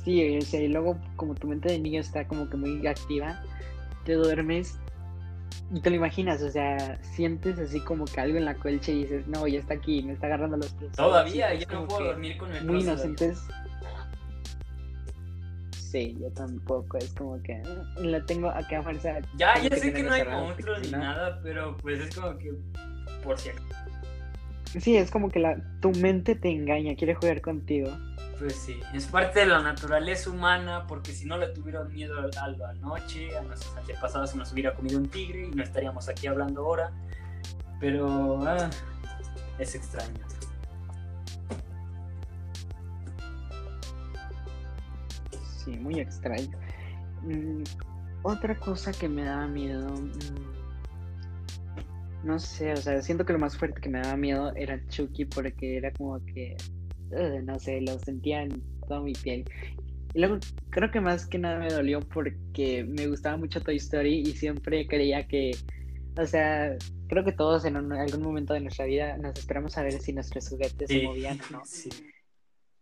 Sí, o sea, y luego como tu mente de niño está como que muy activa, te duermes y te lo imaginas, o sea, sientes así como que algo en la colcha y dices, no, ya está aquí, me está agarrando los pies. Todavía, yo no puedo dormir con el Muy inocentes. Sí, yo tampoco, es como que mm, la tengo aquí a fuerza. Ya, ya sé que no hay monstruos ni nada, pero pues es como que por cierto. Sí, es como que la, tu mente te engaña, quiere jugar contigo. Pues sí, es parte de la naturaleza humana, porque si no le tuvieron miedo a la noche, a nuestros antepasados nos hubiera comido un tigre y no estaríamos aquí hablando ahora. Pero ah, es extraño. Sí, muy extraño. Mm, otra cosa que me daba miedo. Mm, no sé, o sea, siento que lo más fuerte que me daba miedo era Chucky porque era como que no sé, lo sentía en toda mi piel. Y luego creo que más que nada me dolió porque me gustaba mucho Toy Story y siempre creía que, o sea, creo que todos en algún momento de nuestra vida nos esperamos a ver si nuestros juguetes se movían o no.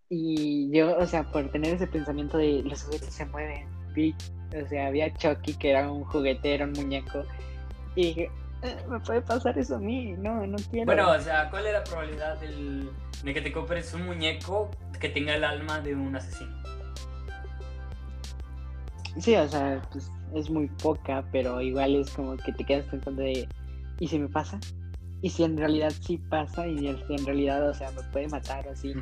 Y yo, o sea, por tener ese pensamiento de los juguetes se mueven, vi, o sea, había Chucky que era un juguete, era un muñeco. Y eh, me puede pasar eso a mí, no, no quiero. Bueno, o sea, ¿cuál es la probabilidad del, de que te compres un muñeco que tenga el alma de un asesino? Sí, o sea, pues es muy poca, pero igual es como que te quedas pensando de, ¿y si me pasa? ¿Y si en realidad sí pasa? ¿Y en realidad, o sea, me puede matar así?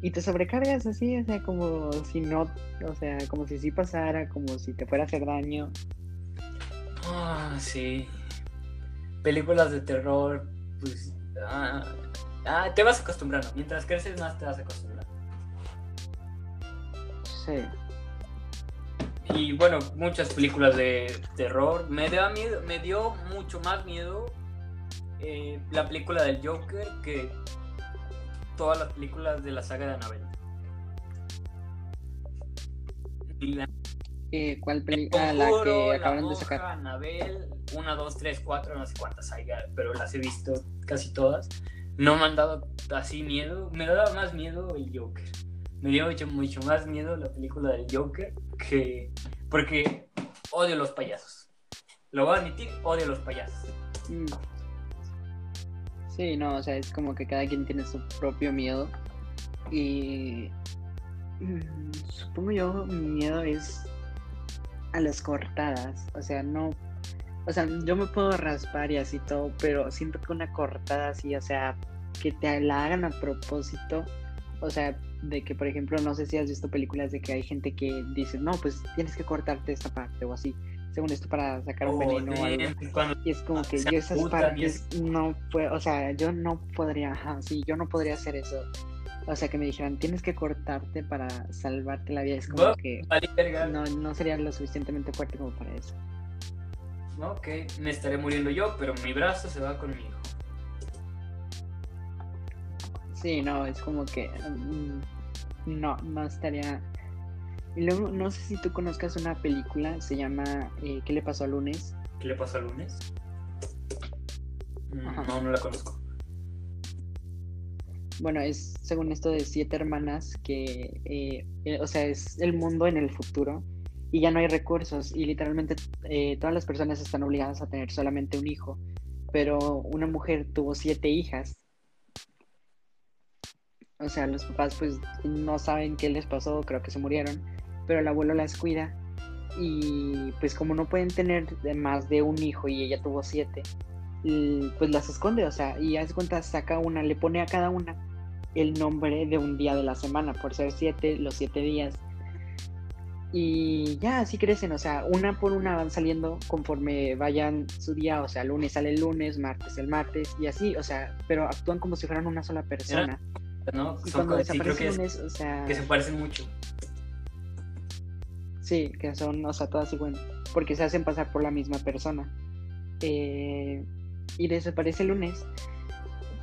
Y te sobrecargas así, o sea, como si no, o sea, como si sí pasara, como si te fuera a hacer daño. Ah, sí películas de terror, pues ah, ah, te vas acostumbrando. Mientras creces más te vas acostumbrando. Sí. Y bueno, muchas películas de terror. Me dio, miedo, me dio mucho más miedo eh, la película del Joker que todas las películas de la saga de Annabelle. Eh, ¿Cuál película? Ah, la que acabaron de sacar. Annabelle, 1, 2, 3, 4, no sé cuántas hay, pero las he visto casi todas. No me han dado así miedo. Me daba más miedo el Joker. Me dio mucho, mucho más miedo la película del Joker que. Porque odio los payasos. Lo voy a admitir, odio los payasos. Mm. Sí, no, o sea, es como que cada quien tiene su propio miedo. Y. Mm, supongo yo, mi miedo es a las cortadas. O sea, no. O sea, yo me puedo raspar y así todo, pero siento que una cortada así, o sea, que te la hagan a propósito. O sea, de que, por ejemplo, no sé si has visto películas de que hay gente que dice, no, pues tienes que cortarte esta parte o así, según esto para sacar un oh, veneno o algo. y es como que yo esas partes no puedo, o sea, yo no podría, ajá, sí, yo no podría hacer eso. O sea, que me dijeran, tienes que cortarte para salvarte la vida. Es como que no, no sería lo suficientemente fuerte como para eso. Ok, me estaré muriendo yo, pero mi brazo se va conmigo. Sí, no, es como que mm, no, no estaría. Y luego, no sé si tú conozcas una película, se llama eh, ¿Qué le pasó al lunes? ¿Qué le pasó al lunes? No, no la conozco. Bueno, es según esto de siete hermanas que, eh, eh, o sea, es el mundo en el futuro y ya no hay recursos y literalmente todas las personas están obligadas a tener solamente un hijo, pero una mujer tuvo siete hijas. O sea, los papás pues no saben qué les pasó, creo que se murieron, pero el abuelo las cuida y pues como no pueden tener más de un hijo y ella tuvo siete, pues las esconde, o sea, y hace cuenta, saca una, le pone a cada una el nombre de un día de la semana, por ser siete, los siete días. Y ya así crecen, o sea, una por una van saliendo conforme vayan su día, o sea, lunes sale el lunes, martes el martes, y así, o sea, pero actúan como si fueran una sola persona. ¿no? Son cuando sí, creo que, o sea... que se parecen mucho. Sí, que son, o sea, todas igual, porque se hacen pasar por la misma persona. Eh, y desaparece el lunes,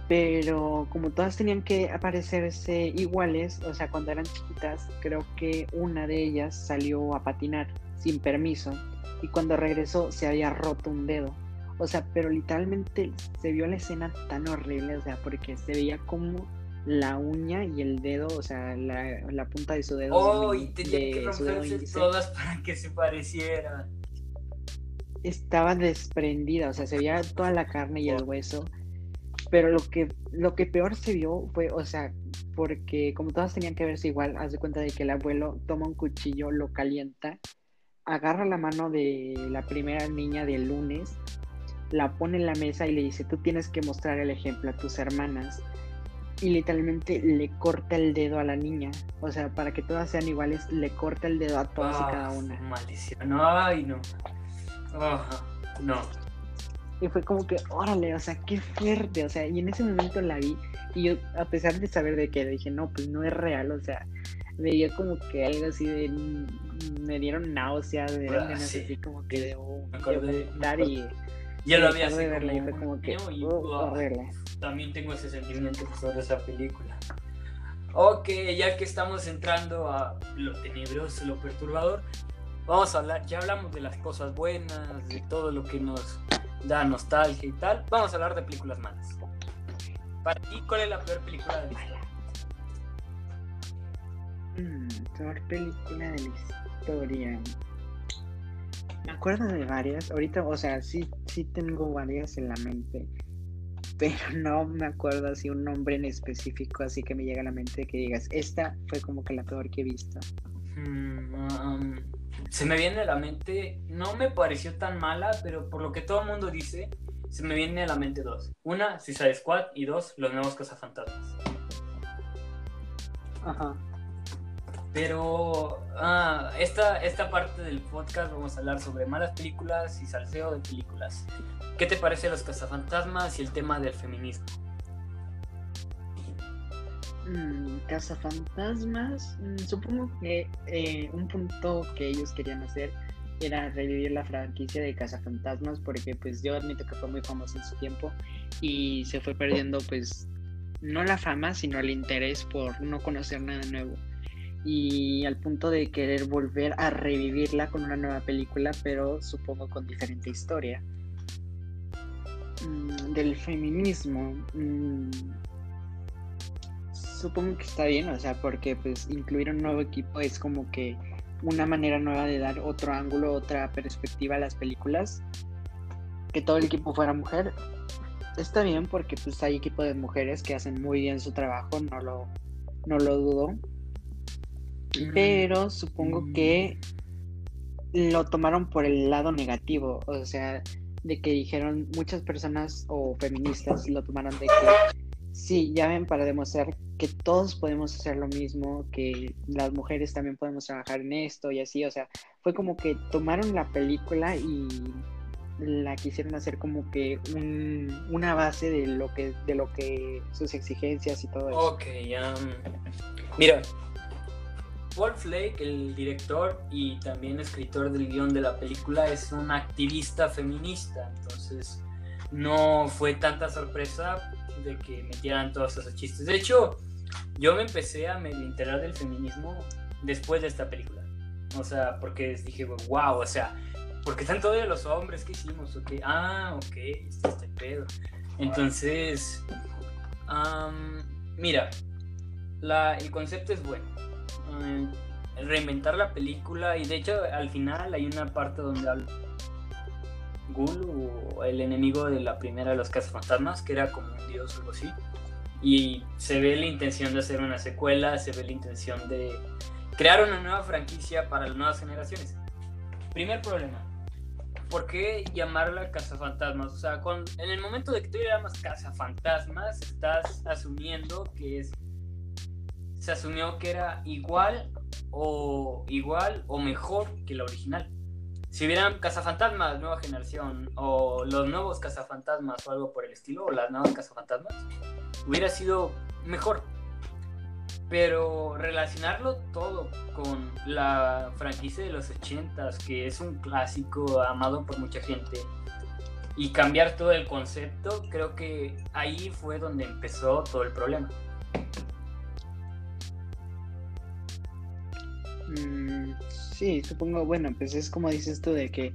pero como todas tenían que aparecerse iguales, o sea, cuando eran chiquitas, creo que una de ellas salió a patinar sin permiso y cuando regresó se había roto un dedo. O sea, pero literalmente se vio la escena tan horrible, o sea, porque se veía como la uña y el dedo, o sea, la, punta de su dedo. Oh, y tenía que romperse todas para que se pareciera. Estaba desprendida, o sea, se veía toda la carne y el hueso. Pero lo que, lo que peor se vio fue, o sea, porque como todas tenían que verse igual, haz de cuenta de que el abuelo toma un cuchillo, lo calienta, agarra la mano de la primera niña del lunes, la pone en la mesa y le dice, tú tienes que mostrar el ejemplo a tus hermanas y literalmente le corta el dedo a la niña. O sea, para que todas sean iguales, le corta el dedo a todas y cada una. Maldición. Ay, no. no. Y fue como que, órale, o sea, qué fuerte. O sea, y en ese momento la vi. Y yo, a pesar de saber de que dije, no, pues no es real. O sea, veía como que algo así de. Me dieron náuseas, de ah, así como que de, dar y. Ya lo había visto. como que, oh, también tengo ese sentimiento sobre esa película. Ok, ya que estamos entrando a lo tenebroso, lo perturbador, vamos a hablar, ya hablamos de las cosas buenas, de todo lo que nos da nostalgia y tal, vamos a hablar de películas malas. Para ti, ¿cuál es la peor película de la historia? Mm, peor película de la historia. Me acuerdo de varias, ahorita, o sea, sí, sí tengo varias en la mente pero no me acuerdo así un nombre en específico, así que me llega a la mente que digas, esta fue como que la peor que he visto. Hmm, um, se me viene a la mente, no me pareció tan mala, pero por lo que todo el mundo dice, se me viene a la mente dos. Una, Suicide Squad y dos, Los Nuevos Cazafantasmas. Ajá. Pero ah, esta, esta parte del podcast vamos a hablar sobre malas películas y salseo de películas. ¿Qué te parece los cazafantasmas y el tema del feminismo? Mm, cazafantasmas, mm, supongo que eh, un punto que ellos querían hacer era revivir la franquicia de cazafantasmas porque pues yo admito que fue muy famoso en su tiempo y se fue perdiendo pues no la fama sino el interés por no conocer nada nuevo y al punto de querer volver a revivirla con una nueva película, pero supongo con diferente historia. Mm, del feminismo, mm, supongo que está bien, o sea, porque pues incluir un nuevo equipo es como que una manera nueva de dar otro ángulo, otra perspectiva a las películas. Que todo el equipo fuera mujer, está bien porque pues hay equipo de mujeres que hacen muy bien su trabajo, no lo, no lo dudo. Pero supongo que lo tomaron por el lado negativo, o sea, de que dijeron muchas personas o feministas lo tomaron de que sí, ya ven, para demostrar que todos podemos hacer lo mismo, que las mujeres también podemos trabajar en esto y así, o sea, fue como que tomaron la película y la quisieron hacer como que una base de lo que de lo que sus exigencias y todo eso. Ok, ya. mira, Wolf Lake, el director y también escritor del guion de la película, es un activista feminista, entonces no fue tanta sorpresa de que metieran todos esos chistes. De hecho, yo me empecé a medio enterar del feminismo después de esta película. O sea, porque dije, wow, o sea, ¿por qué tanto de los hombres que hicimos? Okay. Ah, ok, este, este pedo. Entonces, mira, la, el concepto es bueno. reinventar la película y de hecho al final hay una parte donde habla O el enemigo de la primera de los cazafantasmas que era como un dios o algo así y se ve la intención de hacer una secuela se ve la intención de crear una nueva franquicia para las nuevas generaciones primer problema ¿por qué llamarla cazafantasmas? O sea, en el momento de que tú le llamas cazafantasmas, estás asumiendo que es. Se asumió que era igual o igual o mejor que la original. Si hubieran cazafantasmas, nueva generación, o los nuevos cazafantasmas o algo por el estilo, o las nuevas cazafantasmas, hubiera sido mejor. Pero relacionarlo todo con la franquicia de los 80s, que es un clásico amado por mucha gente, y cambiar todo el concepto, creo que ahí fue donde empezó todo el problema. Mm, sí, supongo, bueno, pues es como dices tú de que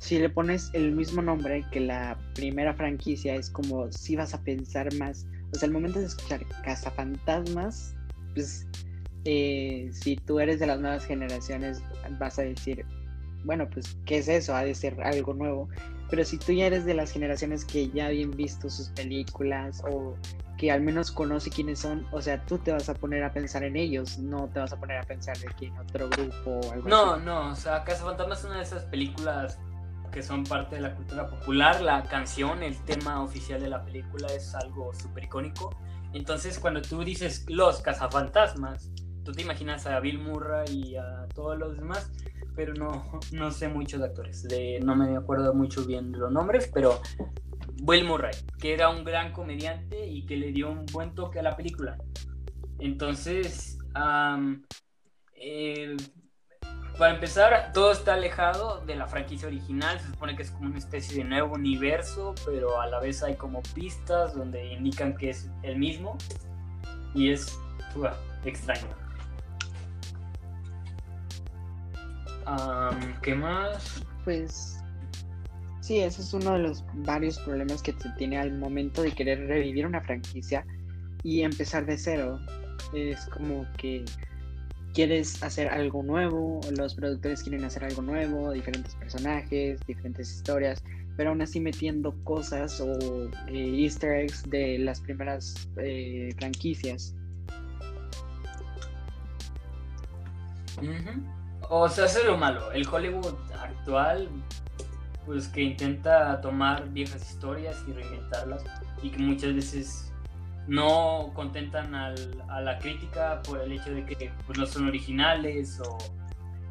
si le pones el mismo nombre que la primera franquicia, es como si vas a pensar más. O sea, al momento de escuchar Cazafantasmas, pues eh, si tú eres de las nuevas generaciones, vas a decir, bueno, pues, ¿qué es eso? Ha de ser algo nuevo. Pero si tú ya eres de las generaciones que ya habían visto sus películas o que al menos conoce quiénes son, o sea, tú te vas a poner a pensar en ellos, no te vas a poner a pensar de que en otro grupo o algo no, así. No, no, o sea, Fantasma es una de esas películas que son parte de la cultura popular. La canción, el tema oficial de la película es algo súper icónico. Entonces, cuando tú dices los cazafantasmas, tú te imaginas a Bill Murray y a todos los demás, pero no, no sé muchos actores. De, no me acuerdo mucho bien de los nombres, pero Bill Murray, que era un gran comediante y que le dio un buen toque a la película. Entonces, para empezar, todo está alejado de la franquicia original. Se supone que es como una especie de nuevo universo, pero a la vez hay como pistas donde indican que es el mismo. Y es extraño. ¿Qué más? Pues sí, ese es uno de los varios problemas que se tiene al momento de querer revivir una franquicia y empezar de cero. Es como que quieres hacer algo nuevo, los productores quieren hacer algo nuevo, diferentes personajes, diferentes historias, pero aún así metiendo cosas o eh, easter eggs de las primeras eh, franquicias. O sea, eso es lo malo. El Hollywood actual, pues que intenta tomar viejas historias y reinventarlas y que muchas veces no contentan al, a la crítica por el hecho de que pues, no son originales o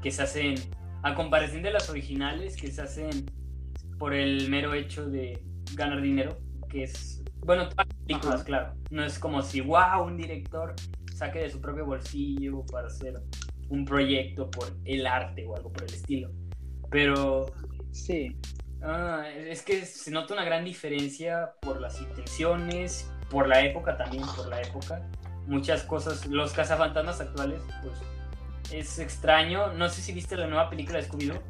que se hacen, a comparación de las originales, que se hacen por el mero hecho de ganar dinero, que es, bueno, todas las películas, claro, no es como si, wow, un director saque de su propio bolsillo para hacer un proyecto por el arte o algo por el estilo, pero... Sí. Ah, es que se nota una gran diferencia por las intenciones por la época también, por la época. Muchas cosas, los cazafantasmas actuales, pues es extraño. No sé si viste la nueva película de Scooby-Doo.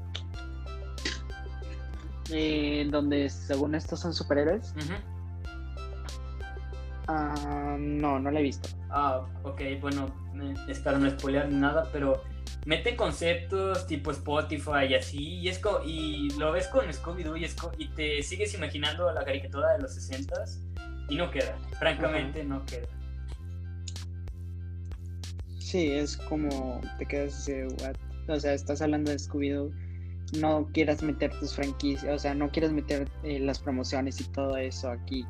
Eh, donde según estos son superhéroes. Ah, no, no la he visto. Ah, ok, bueno, espero no spoilear ni nada, pero mete conceptos tipo Spotify y así, y, es y lo ves con Scooby-Doo y, y, te sigues imaginando la caricatura de los 60s y no queda, francamente no queda. Sí, es como te quedas así, o sea, estás hablando de Scooby-Doo, no quieras meter tus franquicias, o sea, no quieras meter eh, las promociones y todo eso aquí.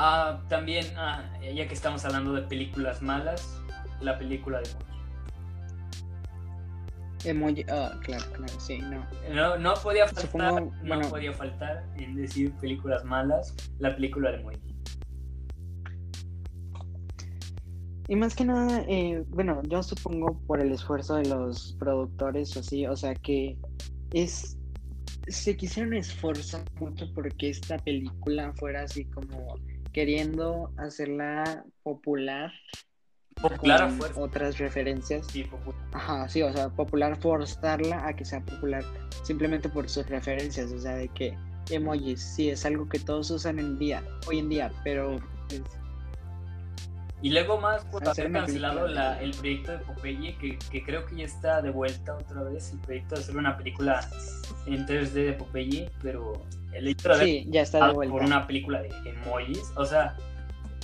Ah, también, ah, ya que estamos hablando de películas malas, la película de Emoji, ah, claro, claro, sí, no. No, no podía faltar, no podía faltar en decir películas malas, la película de Emoji. Y más que nada, eh, bueno, yo supongo por el esfuerzo de los productores o así, o sea que es se quisieron esforzar mucho porque esta película fuera así como queriendo hacerla popular. Popular a con fuerza. Otras referencias. Sí, popular. Ajá, sí, o sea, popular, forzarla a que sea popular simplemente por sus referencias, o sea, de que emojis, sí, es algo que todos usan en día, hoy en día, pero pues, Y luego más por Hacer haber cancelado la- el proyecto de Popeye, que, que creo que ya está de vuelta otra vez, el proyecto de hacer una película en 3D de Popeye, pero el hecho de sí, ya está de vuelta. por una película de emojis, o sea,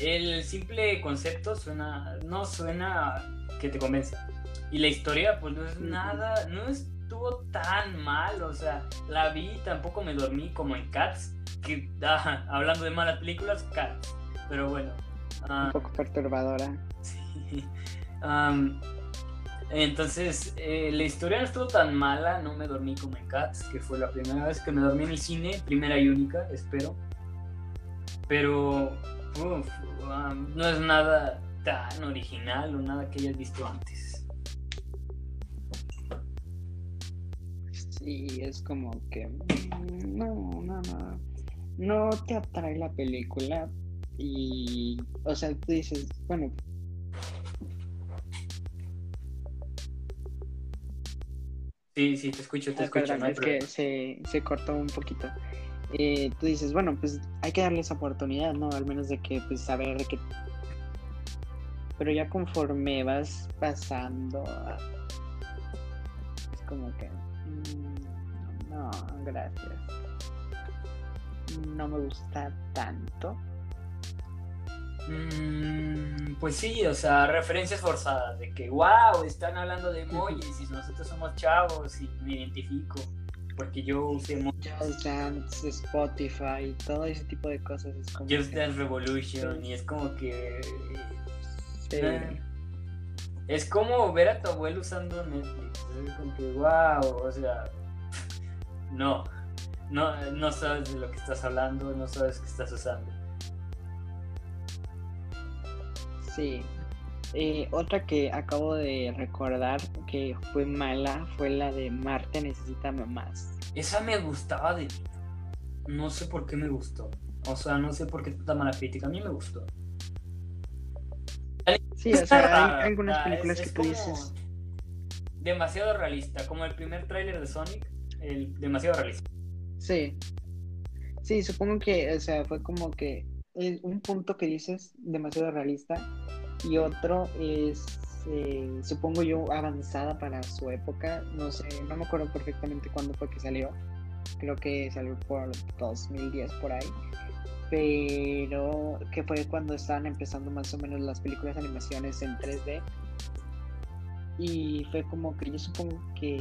el simple concepto suena, no suena que te convenza. Y la historia, pues no es nada, no estuvo tan mal, o sea, la vi, tampoco me dormí como en Cats, que ah, hablando de malas películas, Cats, pero bueno. ah, Un poco perturbadora. Sí. Entonces, eh, la historia no estuvo tan mala, no me dormí como en Cats, que fue la primera vez que me dormí en el cine, primera y única, espero. Pero uf, am, no es nada tan original o nada que hayas visto antes. Sí, es como que mm, no, no, no, no te atrae la película y, o sea, tú dices, bueno, Sí, sí, te escucho, te escucho. no es que se, se cortó un poquito. Eh, tú dices, bueno, pues hay que darle esa oportunidad, ¿no? Al menos de que, pues, saber de qué... Pero ya conforme vas pasando, es como que... mm, no, gracias. No me gusta tanto. Mm, pues sí, o sea, referencias forzadas de que, wow, están hablando de emojis y nosotros somos chavos y me identifico porque yo usé emojis. Just Dance, Spotify, todo ese tipo de cosas. Es como Just que- Dance Revolution y es como que sí. eh, es como ver a tu abuelo usando Netflix es como que wow o sea no no no sabes de lo que estás hablando no sabes qué estás usando Sí. Eh, otra que acabo de recordar que fue mala fue la de Marte necesita mamás. esa me gustaba de no sé por qué me gustó o sea no sé por qué tanta mala crítica a mí me gustó Sí, o sea, hay algunas películas es- que tú dices. demasiado realista como el primer tráiler de Sonic el demasiado realista Sí. Sí, supongo que, o sea, fue como que eh, un punto que dices demasiado realista y otro es, eh, supongo yo, avanzada para su época. No sé, no me acuerdo perfectamente cuándo fue que salió. Creo que salió por 2010 por ahí. Pero que fue cuando estaban empezando más o menos las películas animaciones en 3D. Y fue como que yo supongo que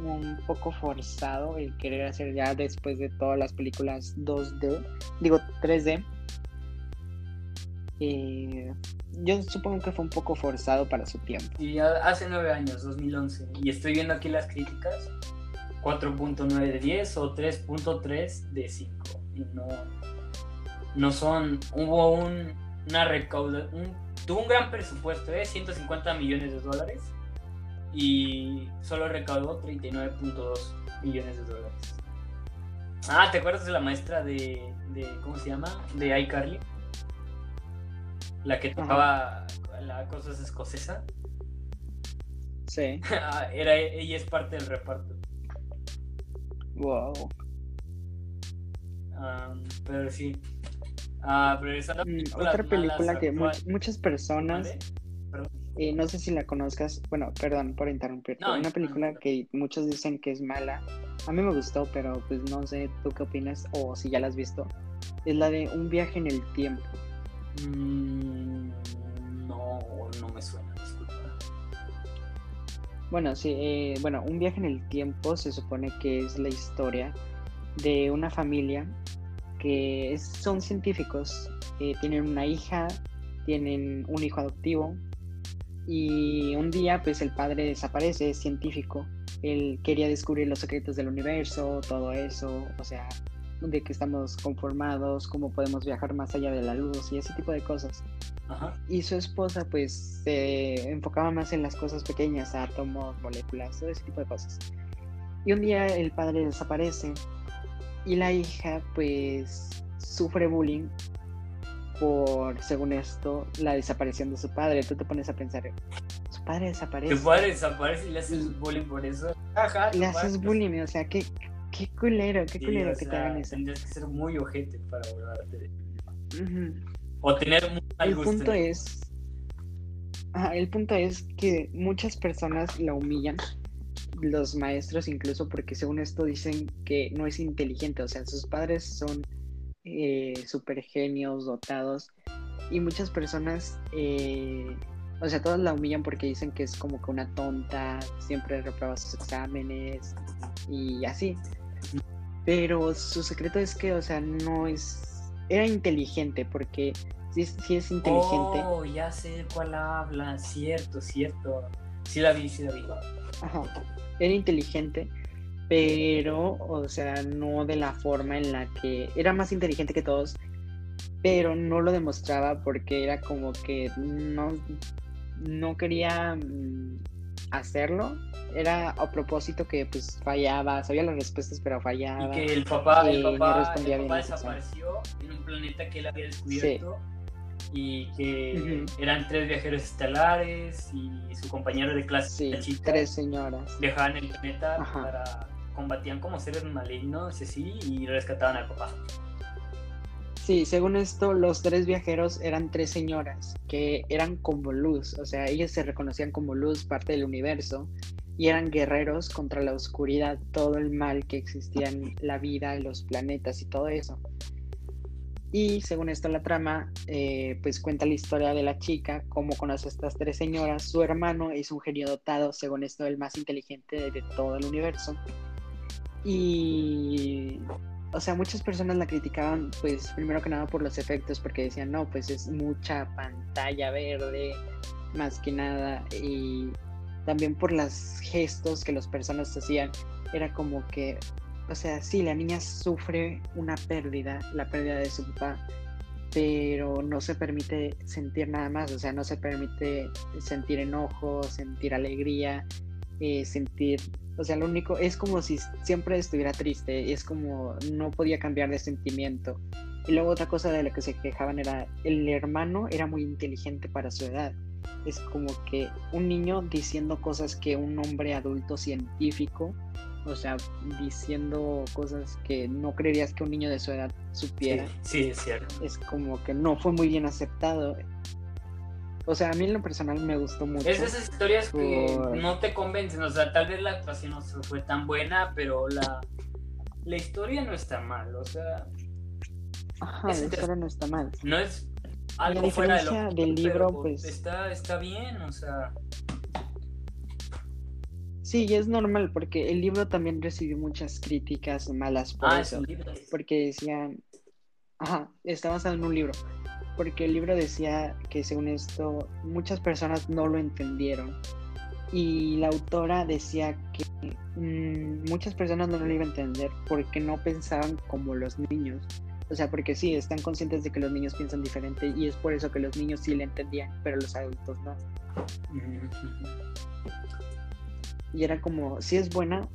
un poco forzado el querer hacer ya después de todas las películas 2D, digo 3D. Eh, yo supongo que fue un poco forzado para su tiempo. Y hace nueve años, 2011. Y estoy viendo aquí las críticas. 4.9 de 10 o 3.3 de 5. Y no, no son... Hubo un, una recauda... Un, tuvo un gran presupuesto, ¿eh? 150 millones de dólares. Y solo recaudó 39.2 millones de dólares. Ah, ¿te acuerdas de la maestra de... de ¿Cómo se llama? De iCarly? La que tocaba la cosa escocesa. Sí. Ah, Era, ella es parte del reparto. Wow. Am, pero sí. Ah, pero esa Mm, otra película que much- muchas personas, ¿Mande? Eh, no sé si la conozcas, bueno, perdón por interrumpirte, No, una película no. que muchos dicen que es mala, a mí me gustó, pero pues no sé tú qué opinas o si ya la has visto, es la de Un viaje en el tiempo. Mm, no, no me suena, disculpa. Bueno, sí, eh, bueno, Un viaje en el tiempo se supone que es la historia de una familia que es- son científicos, eh, tienen una hija, tienen un hijo adoptivo y un día pues el padre desaparece, es científico, él quería descubrir los secretos del universo, todo eso, o sea, de que estamos conformados, cómo podemos viajar más allá de la luz y ese tipo de cosas Ajá. y su esposa pues se enfocaba más en las cosas pequeñas, átomos, moléculas, todo ese tipo de cosas. Y un día el padre desaparece y la hija pues sufre bullying por, según esto, la desaparición de su padre. Tú te pones a pensar, su padre desaparece. Tu padre desaparece y le haces bullying por eso. le haces bullying, o sea, qué, qué culero, qué culero que te hagan eso. Tendrías que ser muy ojete para volverte. O tener muy mal El punto es. el punto es que muchas personas la humillan los maestros incluso porque según esto dicen que no es inteligente, o sea, sus padres son eh, super genios, dotados, y muchas personas, eh, o sea, todas la humillan porque dicen que es como que una tonta, siempre reprueba sus exámenes y así. Pero su secreto es que, o sea, no es, era inteligente porque si es, es inteligente. Oh, ya sé cuál habla, cierto, cierto. Sí la vi, sí la vi. Ajá era inteligente, pero, o sea, no de la forma en la que era más inteligente que todos, pero no lo demostraba porque era como que no, no quería mm, hacerlo. Era a propósito que pues fallaba, sabía las respuestas pero fallaba. Y que el papá, el papá, desapareció en un planeta que él había descubierto y que eran tres viajeros estelares y su compañero de clase, sí, tres señoras. Viajaban el planeta para combatían como seres malignos así y rescataban al papá. Sí, según esto, los tres viajeros eran tres señoras que eran como luz, o sea, ellas se reconocían como luz, parte del universo, y eran guerreros contra la oscuridad, todo el mal que existía en la vida, en los planetas y todo eso. Y según esto la trama, eh, pues cuenta la historia de la chica, cómo conoce a estas tres señoras. Su hermano es un genio dotado, según esto, el más inteligente de, todo el universo. Y, o sea, muchas personas la criticaban, pues primero que nada por los efectos, porque decían, no, pues es mucha pantalla verde, más que nada. Y también por los gestos que las personas hacían. Era como que, o sea, sí, la niña sufre una pérdida, la pérdida de su papá, pero no se permite sentir nada más, o sea, no se permite sentir enojo, sentir alegría, eh, sentir, o sea, lo único, es como si siempre estuviera triste, es como no podía cambiar de sentimiento. Y luego otra cosa de la que se quejaban era, el hermano era muy inteligente para su edad. Es como que un niño diciendo cosas que un hombre adulto científico o sea, diciendo cosas que no creerías que un niño de su edad supiera. Sí, es cierto. Es como que no fue muy bien aceptado. O sea, a mí en lo personal me gustó mucho. Es esas historias que no te convencen, o sea, tal vez la actuación no fue tan buena, pero la, la historia no está mal, o sea... Ajá, la historia no está mal. No es algo fuera de lo del libro, pues... Está, está bien, o sea... Sí, y es normal porque el libro también recibió muchas críticas malas por ah, eso. Porque decían, ajá, está basado en un libro. Porque el libro decía que según esto muchas personas no lo entendieron. Y la autora decía que mm, muchas personas no lo iban a entender porque no pensaban como los niños. O sea, porque sí, están conscientes de que los niños piensan diferente y es por eso que los niños sí le entendían, pero los adultos no y era como, sí es buena,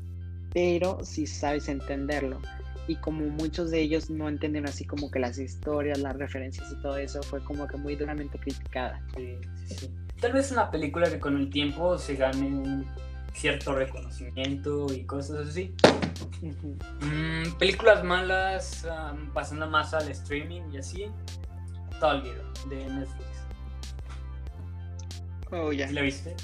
pero si sabes entenderlo. Y como muchos de ellos no entienden así como que las historias, las referencias y todo eso, fue como que muy duramente criticada. Sí, sí, Tal vez una película que con el tiempo se gane un cierto reconocimiento y cosas así. Mm, películas malas, pasando más al streaming y así. Tal de Netflix. Oh, ya. ¿La viste?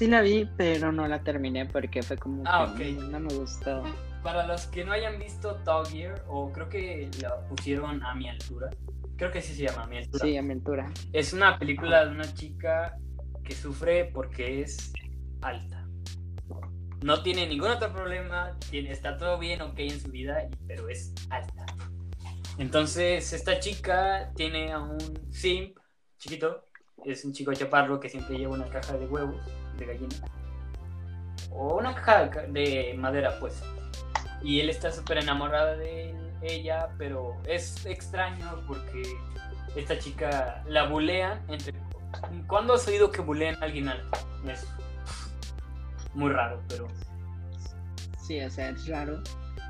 Sí la vi, pero no la terminé porque fue como ah, que no me gustó. Para los que no hayan visto Top Gear, o creo que la pusieron a mi altura, creo que sí se llama a mi altura. Sí, a mi altura. Es una película de una chica que sufre porque es alta. No tiene ningún otro problema, tiene, está todo bien, ok en su vida, pero es alta. Entonces, esta chica tiene a un simp chiquito, es un chico chaparro que siempre lleva una caja de huevos de gallina. O una caja de madera, pues. Y él está súper enamorado de ella, pero es extraño porque esta chica la bulean entre... ¿Cuándo has oído que bulean a alguien alto? muy raro, pero... Sí, o sea, es raro.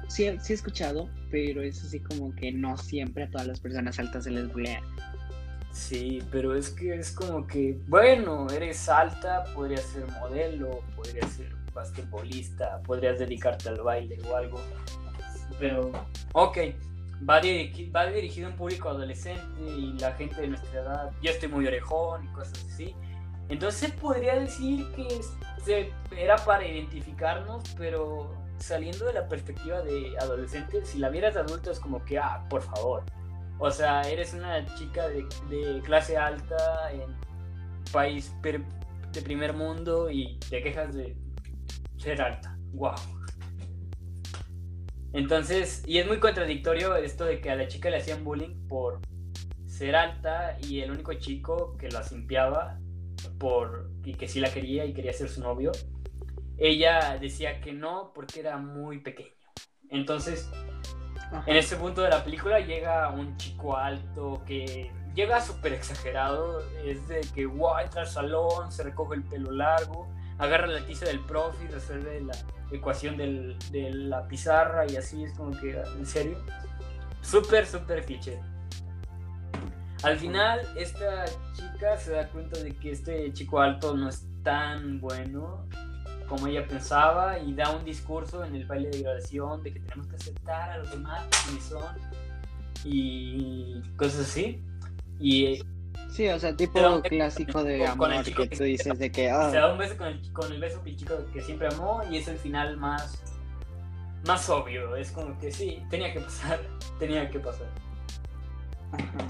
Sí, sí he escuchado, pero es así como que no siempre a todas las personas altas se les bulea. Sí, pero es que es como que, bueno, eres alta, podrías ser modelo, podrías ser basquetbolista, podrías dedicarte al baile o algo. Pero, ok, va, va dirigido a un público adolescente y la gente de nuestra edad, yo estoy muy orejón y cosas así. Entonces podría decir que era para identificarnos, pero saliendo de la perspectiva de adolescente, si la vieras de adulto es como que, ah, por favor. O sea, eres una chica de, clase alta en país de primer mundo y te quejas de ser alta. Wow. Entonces, y es muy contradictorio esto de que a la chica le hacían bullying por ser alta y el único chico que la simpiaba por y que sí la quería y quería ser su novio, ella decía que no porque era muy pequeño. Entonces, en ese punto de la película llega un chico alto que llega súper exagerado, es de que wow, entra al salón, se recoge el pelo largo, agarra la tiza del profe y resuelve la ecuación de la pizarra y así es como que, en serio, súper, súper cliché. Al final, esta chica se da cuenta de que este chico alto no es tan bueno como ella pensaba y da un discurso en el baile de graduación de que tenemos que aceptar a los demás como son y cosas así. Y Sí, o sea, tipo clásico de amor el chico que, tú dices de que... Se da un beso con el, con el beso que el chico que siempre amó y es el final más, más obvio. Es como que sí, tenía que pasar, tenía que pasar. Ajá.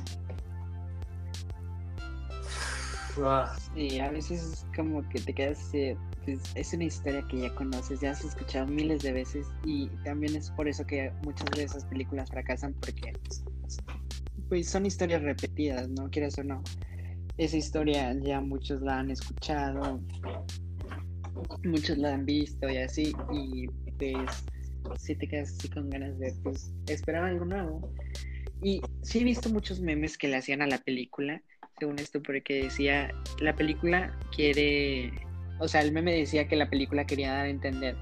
Sí, a veces es como que te quedas... Eh, pues, es una historia que ya conoces, ya has escuchado miles de veces y también es por eso que muchas de esas películas fracasan porque pues son historias repetidas, ¿no? Quieras o no. Esa historia ya muchos la han escuchado, muchos la han visto y así, y pues si te quedas así con ganas de pues, esperar algo nuevo. Y sí he visto muchos memes que le hacían a la película, según esto, porque decía, la película quiere, o sea, el meme decía que la película quería dar a entender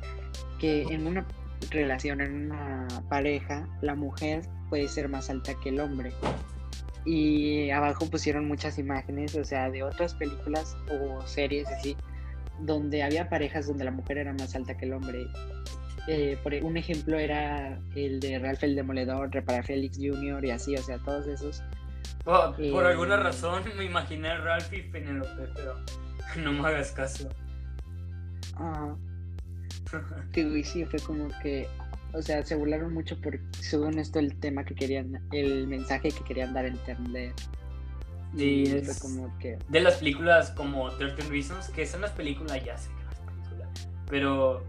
que en una relación, en una pareja, la mujer puede ser más alta que el hombre. Y abajo pusieron muchas imágenes, o sea, de otras películas o series así, donde había parejas donde la mujer era más alta que el hombre. Eh, por un ejemplo era el de Ralph el Demoledor, Repara Félix Jr. y así, o sea, todos esos. Oh, por alguna razón me imaginé a Ralph y Penelope, pero no me hagas caso. Ah. sí, sí, fue como que o sea, se burlaron mucho por, según esto, el tema que querían, el mensaje que querían dar a entender. Sí, es como que... De las películas como 13 Reasons, que son las películas, ya sé que no es película, pero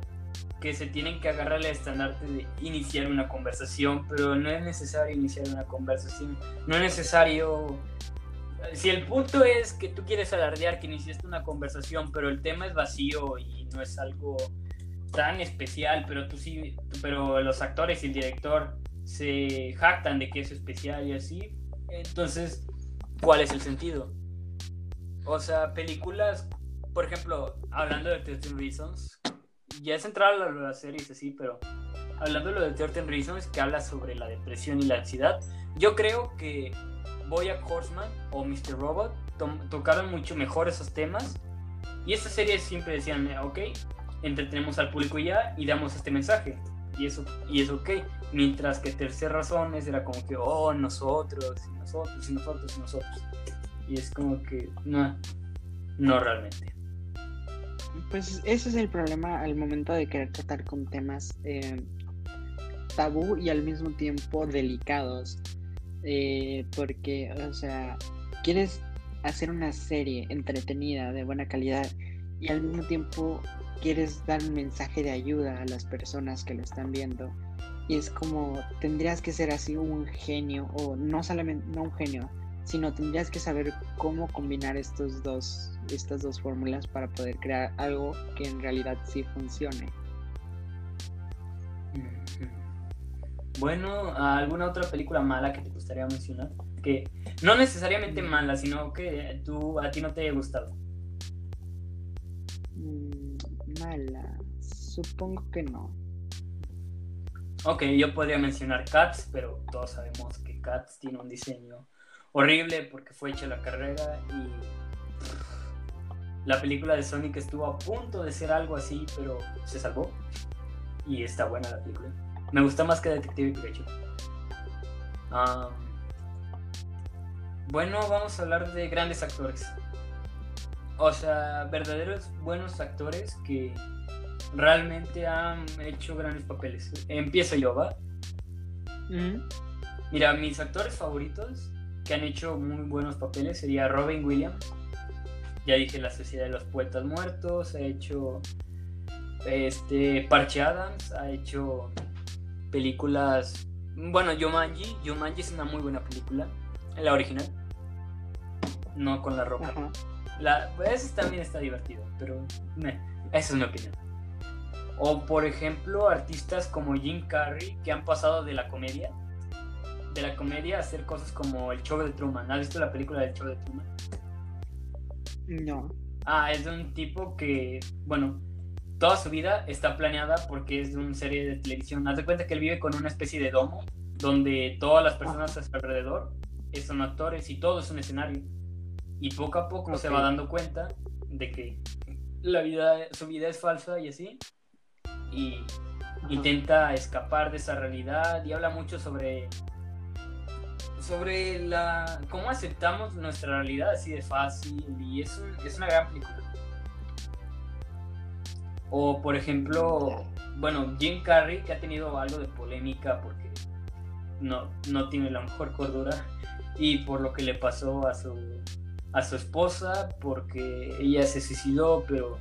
que se tienen que agarrar al estandarte de iniciar una conversación, pero no es necesario iniciar una conversación, no es necesario... Si el punto es que tú quieres alardear que iniciaste una conversación, pero el tema es vacío y no es algo tan especial, pero tú sí, pero los actores y el director se jactan de que es especial y así. Entonces, ¿cuál es el sentido? O sea, películas, por ejemplo, hablando de 13 Reasons, ya es entrar a las series así, pero hablando de lo de 13 Reasons, que habla sobre la depresión y la ansiedad, yo creo que Boyack Horseman o Mr. Robot tocaron mucho mejor esos temas. Y estas series siempre decían, ok, entretenemos al público ya y damos este mensaje. Y eso, y eso ok. Mientras que tercer razones era como que, oh, nosotros, y nosotros, y nosotros, y nosotros. Y es como que, no, no realmente. Pues ese es el problema al momento de querer tratar con temas eh, tabú y al mismo tiempo delicados. Eh, porque, o sea, quieres hacer una serie entretenida, de buena calidad, y al mismo tiempo quieres dar un mensaje de ayuda a las personas que lo están viendo. Y es como, tendrías que ser así un genio, o no solamente, no un genio, sino tendrías que saber cómo combinar estos dos, estas dos fórmulas para poder crear algo que en realidad sí funcione. Bueno, ¿alguna otra película mala que te gustaría mencionar? Que no necesariamente mm. mala, sino que tú, a ti no te haya gustado. Mm, mala, supongo que no. Ok, yo podría mencionar Cats, pero todos sabemos que Cats tiene un diseño horrible porque fue hecha la carrera y la película de Sonic estuvo a punto de ser algo así, pero se salvó y está buena la película. Me gusta más que Detective Pikachu. bueno, vamos a hablar de grandes actores. O sea, verdaderos buenos actores que realmente han hecho grandes papeles. Empiezo yo, ¿va? Mira, mis actores favoritos que han hecho muy buenos papeles sería Robin Williams. Ya dije La Sociedad de los Poetas Muertos, ha hecho este Parche Adams, ha hecho películas. Bueno, Yomanji. Yomanji es una muy buena película. La original. No con la roca. La, ese también está divertido, pero esa es mi opinión. O por ejemplo, artistas como Jim Carrey que han pasado de la comedia, de la comedia hacer cosas como el show de Truman. ¿Has visto la película del show de Truman? No. Ah, es de un tipo que, bueno, toda su vida está planeada porque es de una serie de televisión. Haz de cuenta que él vive con una especie de domo donde todas las personas a su alrededor son actores y todo es un escenario. Y poco a poco se va dando cuenta de que la vida, su vida es falsa y así y intenta escapar de esa realidad y habla mucho sobre sobre la cómo aceptamos nuestra realidad así de fácil y es, es una gran película. O por ejemplo, bueno, Jim Carrey que ha tenido algo de polémica porque no, no tiene la mejor cordura y por lo que le pasó a su a su esposa porque ella se suicidó pero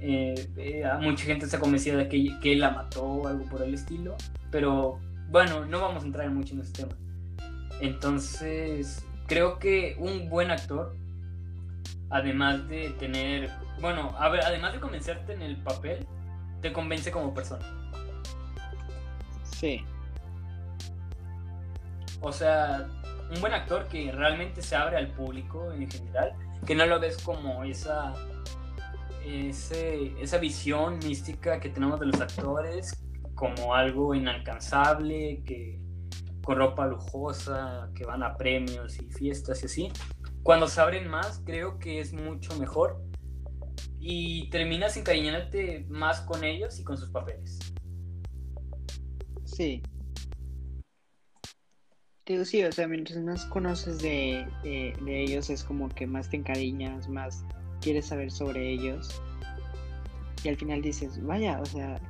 eh, eh, mucha gente está convencida de que, que, él la mató o algo por el estilo. Pero bueno, no vamos a entrar mucho en ese tema. Entonces, creo que un buen actor, además de tener, bueno, a ver, además de convencerte en el papel, te convence como persona. Sí. O sea, un buen actor que realmente se abre al público en general, que no lo ves como esa ese, esa visión mística que tenemos de los actores como algo inalcanzable, que con ropa lujosa, que van a premios y fiestas y así. Cuando se abren más, creo que es mucho mejor y terminas encariñándote más con ellos y con sus papeles. Sí. Digo, sí, o sea, mientras más conoces de, de, de ellos es como que más te encariñas, más quieres saber sobre ellos y al final dices, vaya, o sea,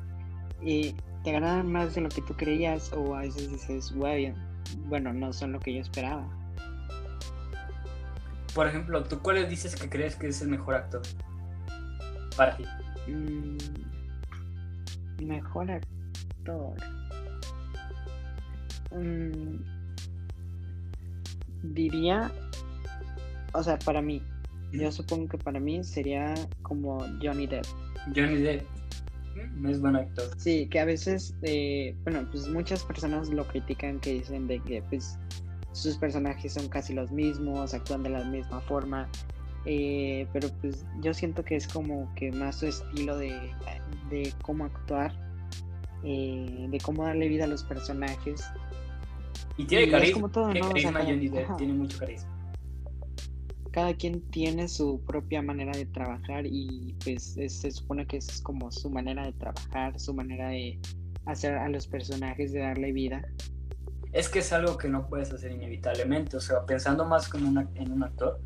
y te agradan más de lo que tú creías o a veces dices, bueno, no son lo que yo esperaba. Por ejemplo, ¿tú cuáles dices que crees que es el mejor actor para ti? Mm, mejor actor. Mm, diría, o sea, para mí, yo supongo que para mí sería como Johnny Depp. Johnny Depp no es buen actor. Sí, que a veces, eh, bueno, pues muchas personas lo critican que dicen de que pues sus personajes son casi los mismos, actúan de la misma forma, eh, pero pues yo siento que es como que más su estilo de, de cómo actuar, eh, de cómo darle vida a los personajes. Y tiene carisma, tiene carisma Johnny Depp, tiene mucho carisma cada quien tiene su propia manera de trabajar y pues se supone que esa es como su manera de trabajar, su manera de hacer a los personajes, de darle vida. Es que es algo que no puedes hacer inevitablemente, o sea, pensando más como en un actor,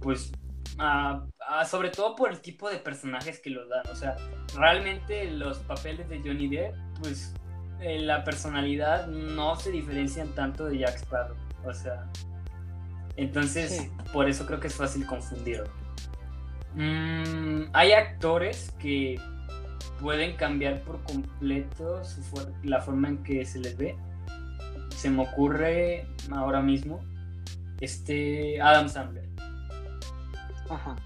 pues ah, ah, sobre todo por el tipo de personajes que lo dan, o sea, realmente los papeles de Johnny Depp, pues eh, la personalidad no se diferencian tanto de Jack Sparrow, o sea, entonces, por eso creo que es fácil confundirlo. Mm, hay actores que pueden cambiar por completo la forma en que se les ve. Se me ocurre ahora mismo este Adam Sandler. Ajá.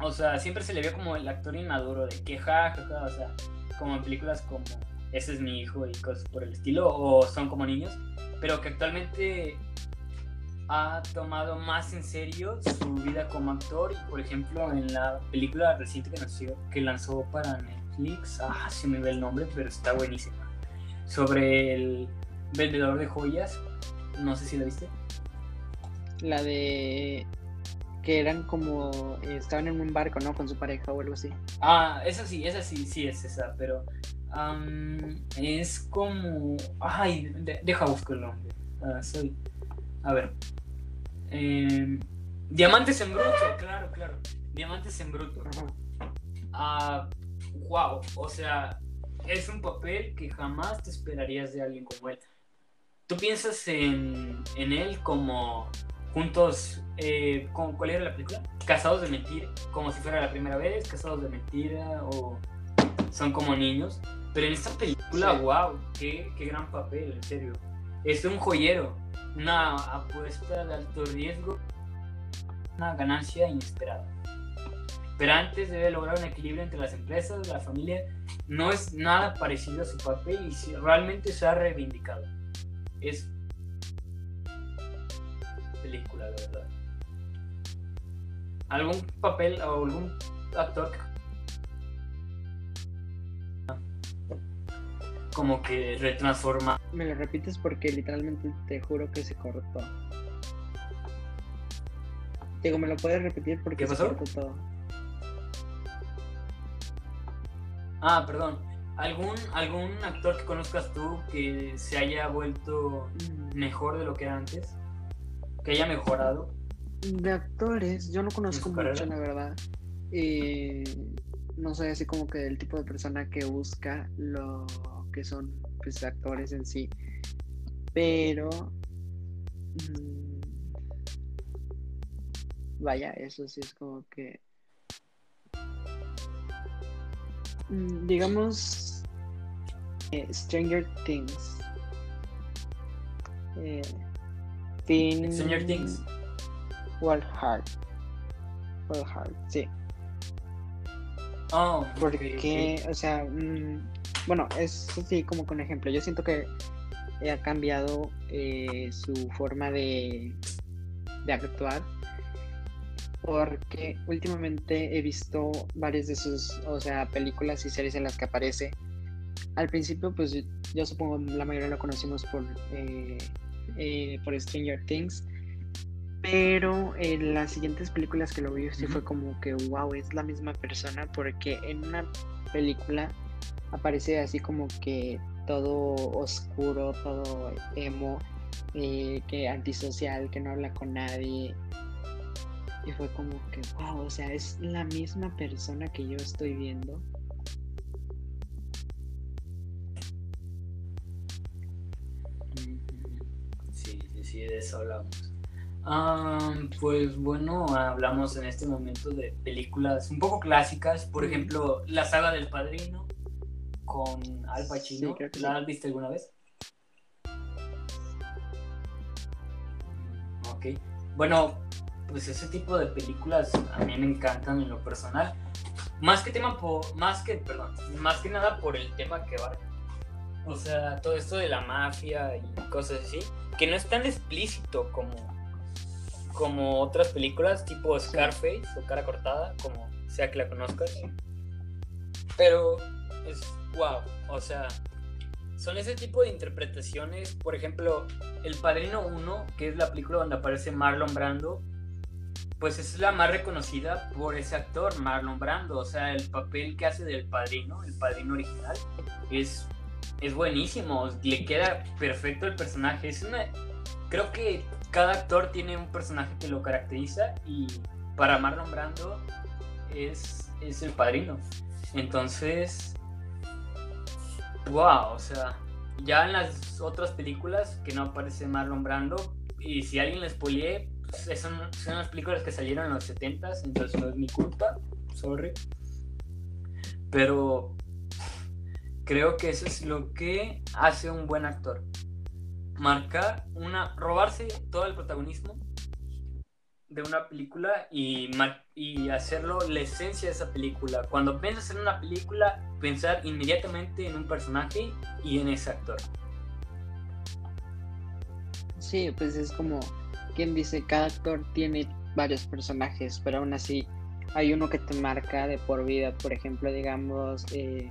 O sea, siempre se le ve como el actor inmaduro de que ja, o sea, como en películas como Ese es mi hijo y cosas por el estilo, o son como niños, pero que actualmente ha tomado más en serio su vida como actor y por ejemplo en la película reciente que, lanzó, que lanzó para Netflix, ah, se me ve el nombre, pero está buenísima, sobre el vendedor de joyas, no sé si la viste. La de que eran como estaban en un barco, ¿no? Con su pareja o algo así. Ah, esa sí, esa sí, sí es esa, pero es como, ay, deja buscarlo. Ah, soy, a ver, eh, Diamantes en bruto, claro, claro. Diamantes en bruto. Ah, wow, o sea, es un papel que jamás te esperarías de alguien como él. Tú piensas en, en él como juntos, eh, ¿cuál era la película? Casados de mentira, como si fuera la primera vez, casados de mentira o son como niños. Pero en esta película, wow, qué, qué gran papel, en serio. Es un joyero una apuesta de alto riesgo, una ganancia inesperada. Pero antes debe lograr un equilibrio entre las empresas, la familia. No es nada parecido a su papel y realmente se ha reivindicado. Es película, de verdad. ¿Algún papel o algún actor como que retransforma. Me lo repites porque literalmente te juro que se cortó. Digo, ¿me lo puedes repetir porque se cortó todo? Ah, perdón. ¿Algún, ¿Algún actor que conozcas tú que se haya vuelto mm. mejor de lo que era antes? ¿Que haya mejorado? De actores, yo no conozco mucho, la verdad. Eh, no soy así como que el tipo de persona que busca lo que son pues, actores en sí. Pero... Mm, vaya, eso sí es como que... Mm, digamos... Eh, Stranger Things. Eh, Stranger Things. Wild Heart. Wild Heart, sí. Oh, porque, o sea, mm, bueno, es así como con ejemplo. Yo siento que ha cambiado eh, su forma de, de actuar porque últimamente he visto varias de sus, o sea, películas y series en las que aparece. Al principio, pues yo supongo la mayoría lo conocimos por, eh, eh, por Stranger Things, pero en las siguientes películas que lo vi sí fue como que, wow, es la misma persona porque en una película aparece así como que todo oscuro, todo emo, eh, que antisocial, que no habla con nadie. Y fue como que, wow, o sea, es la misma persona que yo estoy viendo. Sí, sí, sí, de eso hablamos. pues bueno, hablamos en este momento de películas un poco clásicas, por ejemplo, la saga del padrino, con Al Pacino. ¿La has visto alguna vez? Ok. Bueno, pues ese tipo de películas a mí me encantan en lo personal. Más que tema por, más que, perdón, más que nada por el tema que va. O sea, todo esto de la mafia y cosas así, que no es tan explícito como, como otras películas tipo Scarface o Cara Cortada, como sea que la conozcas. Pero es wow, o sea, son ese tipo de interpretaciones, por ejemplo, El Padrino 1, que es la película donde aparece Marlon Brando, pues es la más reconocida por ese actor, Marlon Brando, o sea, el papel que hace del padrino, el padrino original, es, es buenísimo, le queda perfecto el personaje, es una, creo que cada actor tiene un personaje que lo caracteriza y para Marlon Brando es, es el padrino. Entonces, wow, o sea, ya en las otras películas que no aparece Marlon Brando, y si alguien les spoileé, pues son, son las películas que salieron en los 70s, entonces no es mi culpa, sorry. Pero creo que eso es lo que hace un buen actor. Marcar una, robarse todo el protagonismo de una película y, hacerlo la esencia de esa película. Cuando piensas en una película, pensar inmediatamente en un personaje y en ese actor. Sí, pues es como quien dice, cada actor tiene varios personajes, pero aún así hay uno que te marca de por vida. Por ejemplo, digamos, eh,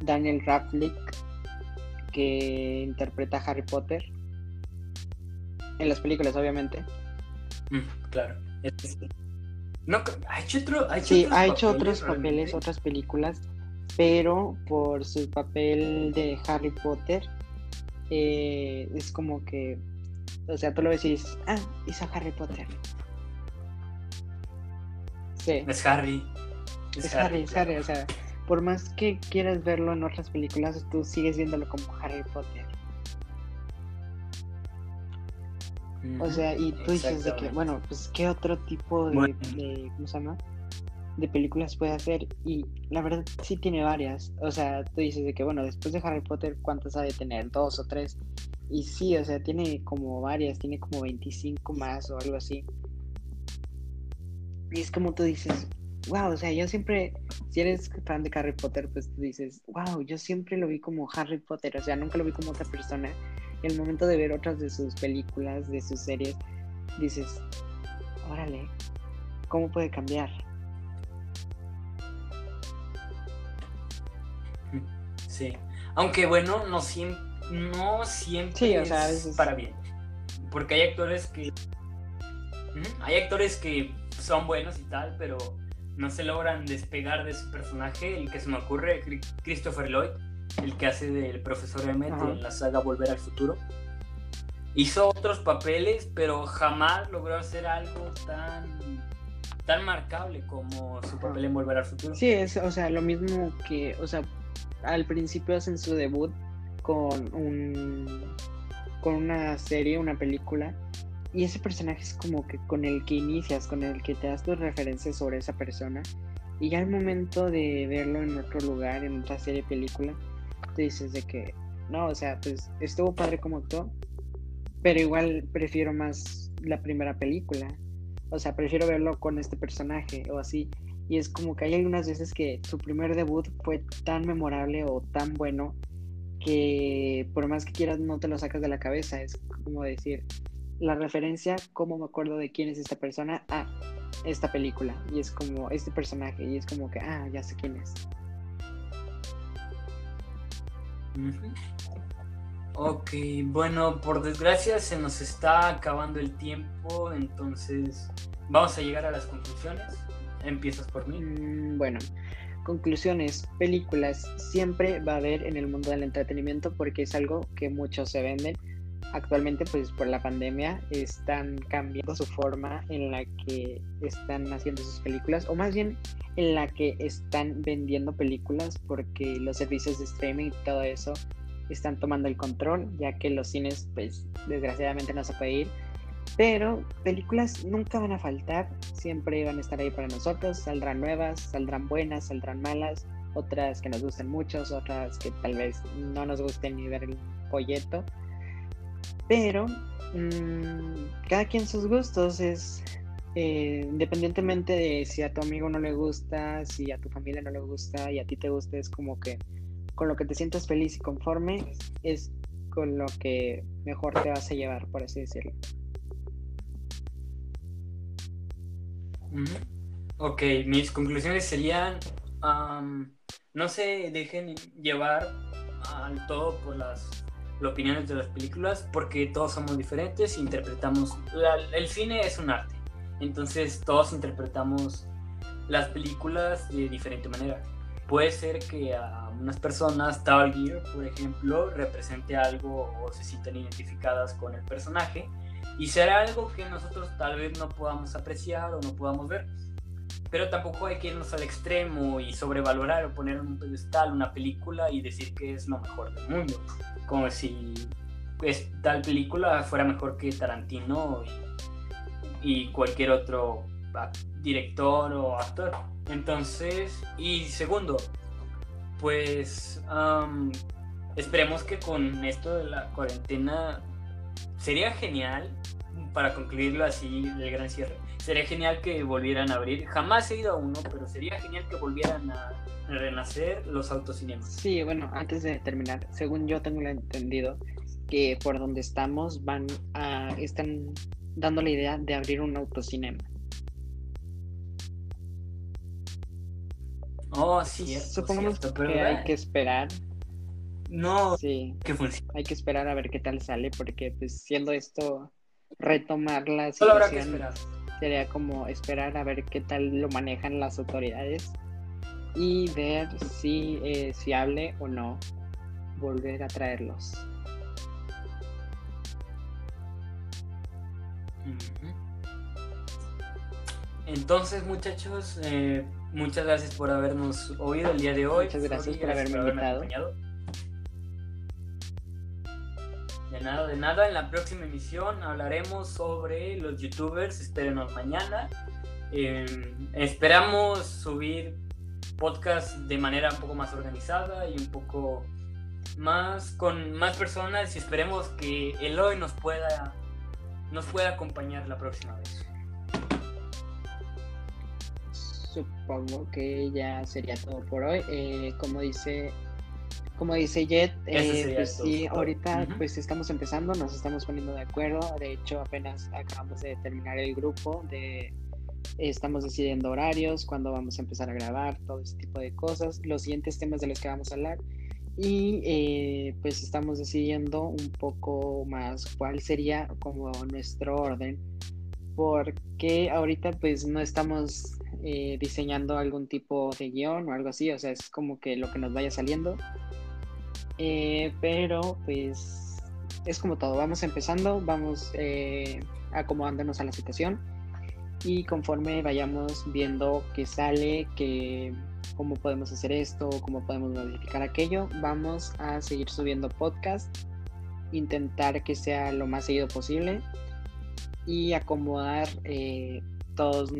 Daniel Radcliffe, que interpreta a Harry Potter. En las películas, obviamente. Mm, claro. No, ha hecho, otro, ha sí, ha hecho otros papeles, otras películas, pero por su papel de Harry Potter eh, es como que, o sea, tú lo ves y dices, ah, hizo Harry Potter. Sí. Es Harry. Es, Harry, es Harry, o sea, por más que quieras verlo en otras películas, tú sigues viéndolo como Harry Potter. O sea, y tú dices de que, bueno, pues qué otro tipo de, de, ¿cómo se llama? De películas puede hacer y la verdad sí tiene varias. O sea, tú dices de que, bueno, después de Harry Potter, ¿cuántas ha de tener? ¿Dos o tres? Y sí, o sea, tiene como varias, tiene como 25 más o algo así. Y es como tú dices, wow, o sea, yo siempre, si eres fan de Harry Potter, pues tú dices, wow, yo siempre lo vi como Harry Potter, o sea, nunca lo vi como otra persona. El momento de ver otras de sus películas, de sus series, dices, órale, ¿cómo puede cambiar? Sí, aunque bueno, no siempre, no siempre es para bien, porque hay actores que, hay actores que son buenos y tal, pero no se logran despegar de su personaje. El que se me ocurre, Christopher Lloyd, el que hace del profesor Emmett en la saga Volver al Futuro. Hizo otros papeles, pero jamás logró hacer algo tan tan marcable como su papel en Volver al Futuro. Sí, es, o sea, lo mismo que, o sea, al principio hacen su debut con un con una serie, una película y ese personaje es como que con el que inicias, con el que te das tus referencias sobre esa persona. Y ya al momento de verlo en otro lugar, en otra serie, película, te dices de que, no, o sea, pues estuvo padre como actuó, pero igual prefiero más la primera película. O sea, prefiero verlo con este personaje o así. Y es como que hay algunas veces que su primer debut fue tan memorable o tan bueno que por más que quieras no te lo sacas de la cabeza. Es como decir, la referencia, cómo me acuerdo de quién es esta persona, a esta película. Y es como este personaje, y es como que, ah, ya sé quién es. Ok, bueno, por desgracia se nos está acabando el tiempo, entonces vamos a llegar a las conclusiones. Empiezas por mí. Mm, bueno, conclusiones, películas siempre va a haber en el mundo del entretenimiento porque es algo que muchos se venden actualmente pues por la pandemia están cambiando su forma en la que están haciendo sus películas o más bien en la que están vendiendo películas porque los servicios de streaming y todo eso están tomando el control ya que los cines pues desgraciadamente no se puede ir. Pero películas nunca van a faltar siempre van a estar ahí para nosotros saldrán nuevas saldrán buenas saldrán malas otras que nos gusten mucho otras que tal vez no nos gusten ni ver el folleto pero mm, cada quien sus gustos es eh, independientemente de si a tu amigo no le gusta, si a tu familia no le gusta y a ti te gusta, es como que con lo que te sientas feliz y conforme es con lo que mejor te vas a llevar, por así decirlo. Ok, mis conclusiones serían, no se dejen llevar al todo por las opiniones de las películas porque todos somos diferentes, interpretamos, el cine es un arte, entonces todos interpretamos las películas de diferente manera. Puede ser que a unas personas Tal Gear, por ejemplo, represente algo o se sientan identificadas con el personaje y será algo que nosotros tal vez no podamos apreciar o no podamos ver. Pero tampoco hay que irnos al extremo y sobrevalorar o poner en un pedestal una película y decir que es lo mejor del mundo como si tal película fuera mejor que Tarantino y, cualquier otro director o actor. Entonces, y segundo, pues esperemos que con esto de la cuarentena sería genial, para concluirlo así, el gran cierre, sería genial que volvieran a abrir. Jamás he ido a uno, pero sería genial que volvieran a renacer los autocinemas. Sí, bueno, antes de terminar, según yo tengo entendido, que por donde estamos van a, están dando la idea de abrir un autocinema. Oh, sí, Supongamos que hay que esperar. No, sí, que funcione. Hay que esperar a ver qué tal sale, porque pues siendo esto retomar la Solo habrá que esperar. sería como esperar a ver qué tal lo manejan las autoridades y ver si es fiable o no volver a traerlos. Entonces, muchachos, eh, muchas gracias por habernos oído el día de hoy. Muchas gracias, por haberme invitado. De nada, de nada. En la próxima emisión hablaremos sobre los youtubers. Espérenos mañana. Em, esperamos subir podcast de manera un poco más organizada y un poco más con más personas y esperemos que Eloy nos pueda nos pueda acompañar la próxima vez. Supongo que ya sería todo por hoy. Eh, como dice como dice Jet, eh, pues sí, ahorita pues estamos empezando, nos estamos poniendo de acuerdo. De hecho, apenas acabamos de terminar el grupo de estamos decidiendo horarios, cuándo vamos a empezar a grabar, todo ese tipo de cosas, los siguientes temas de los que vamos a hablar y eh, pues estamos decidiendo un poco más cuál sería como nuestro orden porque ahorita pues no estamos eh, diseñando algún tipo de guion o algo así, o sea, es como que lo que nos vaya saliendo. Eh, pero pues es como todo, vamos empezando, vamos acomodándonos a la situación y conforme vayamos viendo qué sale, que cómo podemos hacer esto, cómo podemos modificar aquello, vamos a seguir subiendo podcast, intentar que sea lo más seguido posible y acomodar eh, todos.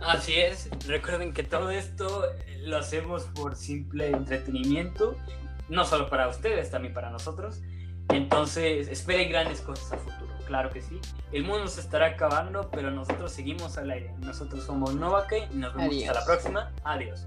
Así es, recuerden que todo esto lo hacemos por simple entretenimiento, no solo para ustedes, también para nosotros. Entonces, esperen grandes cosas a futuro, claro que sí. El mundo se estará acabando, pero nosotros seguimos al aire. Nosotros somos Novake y nos vemos hasta la próxima. Adiós.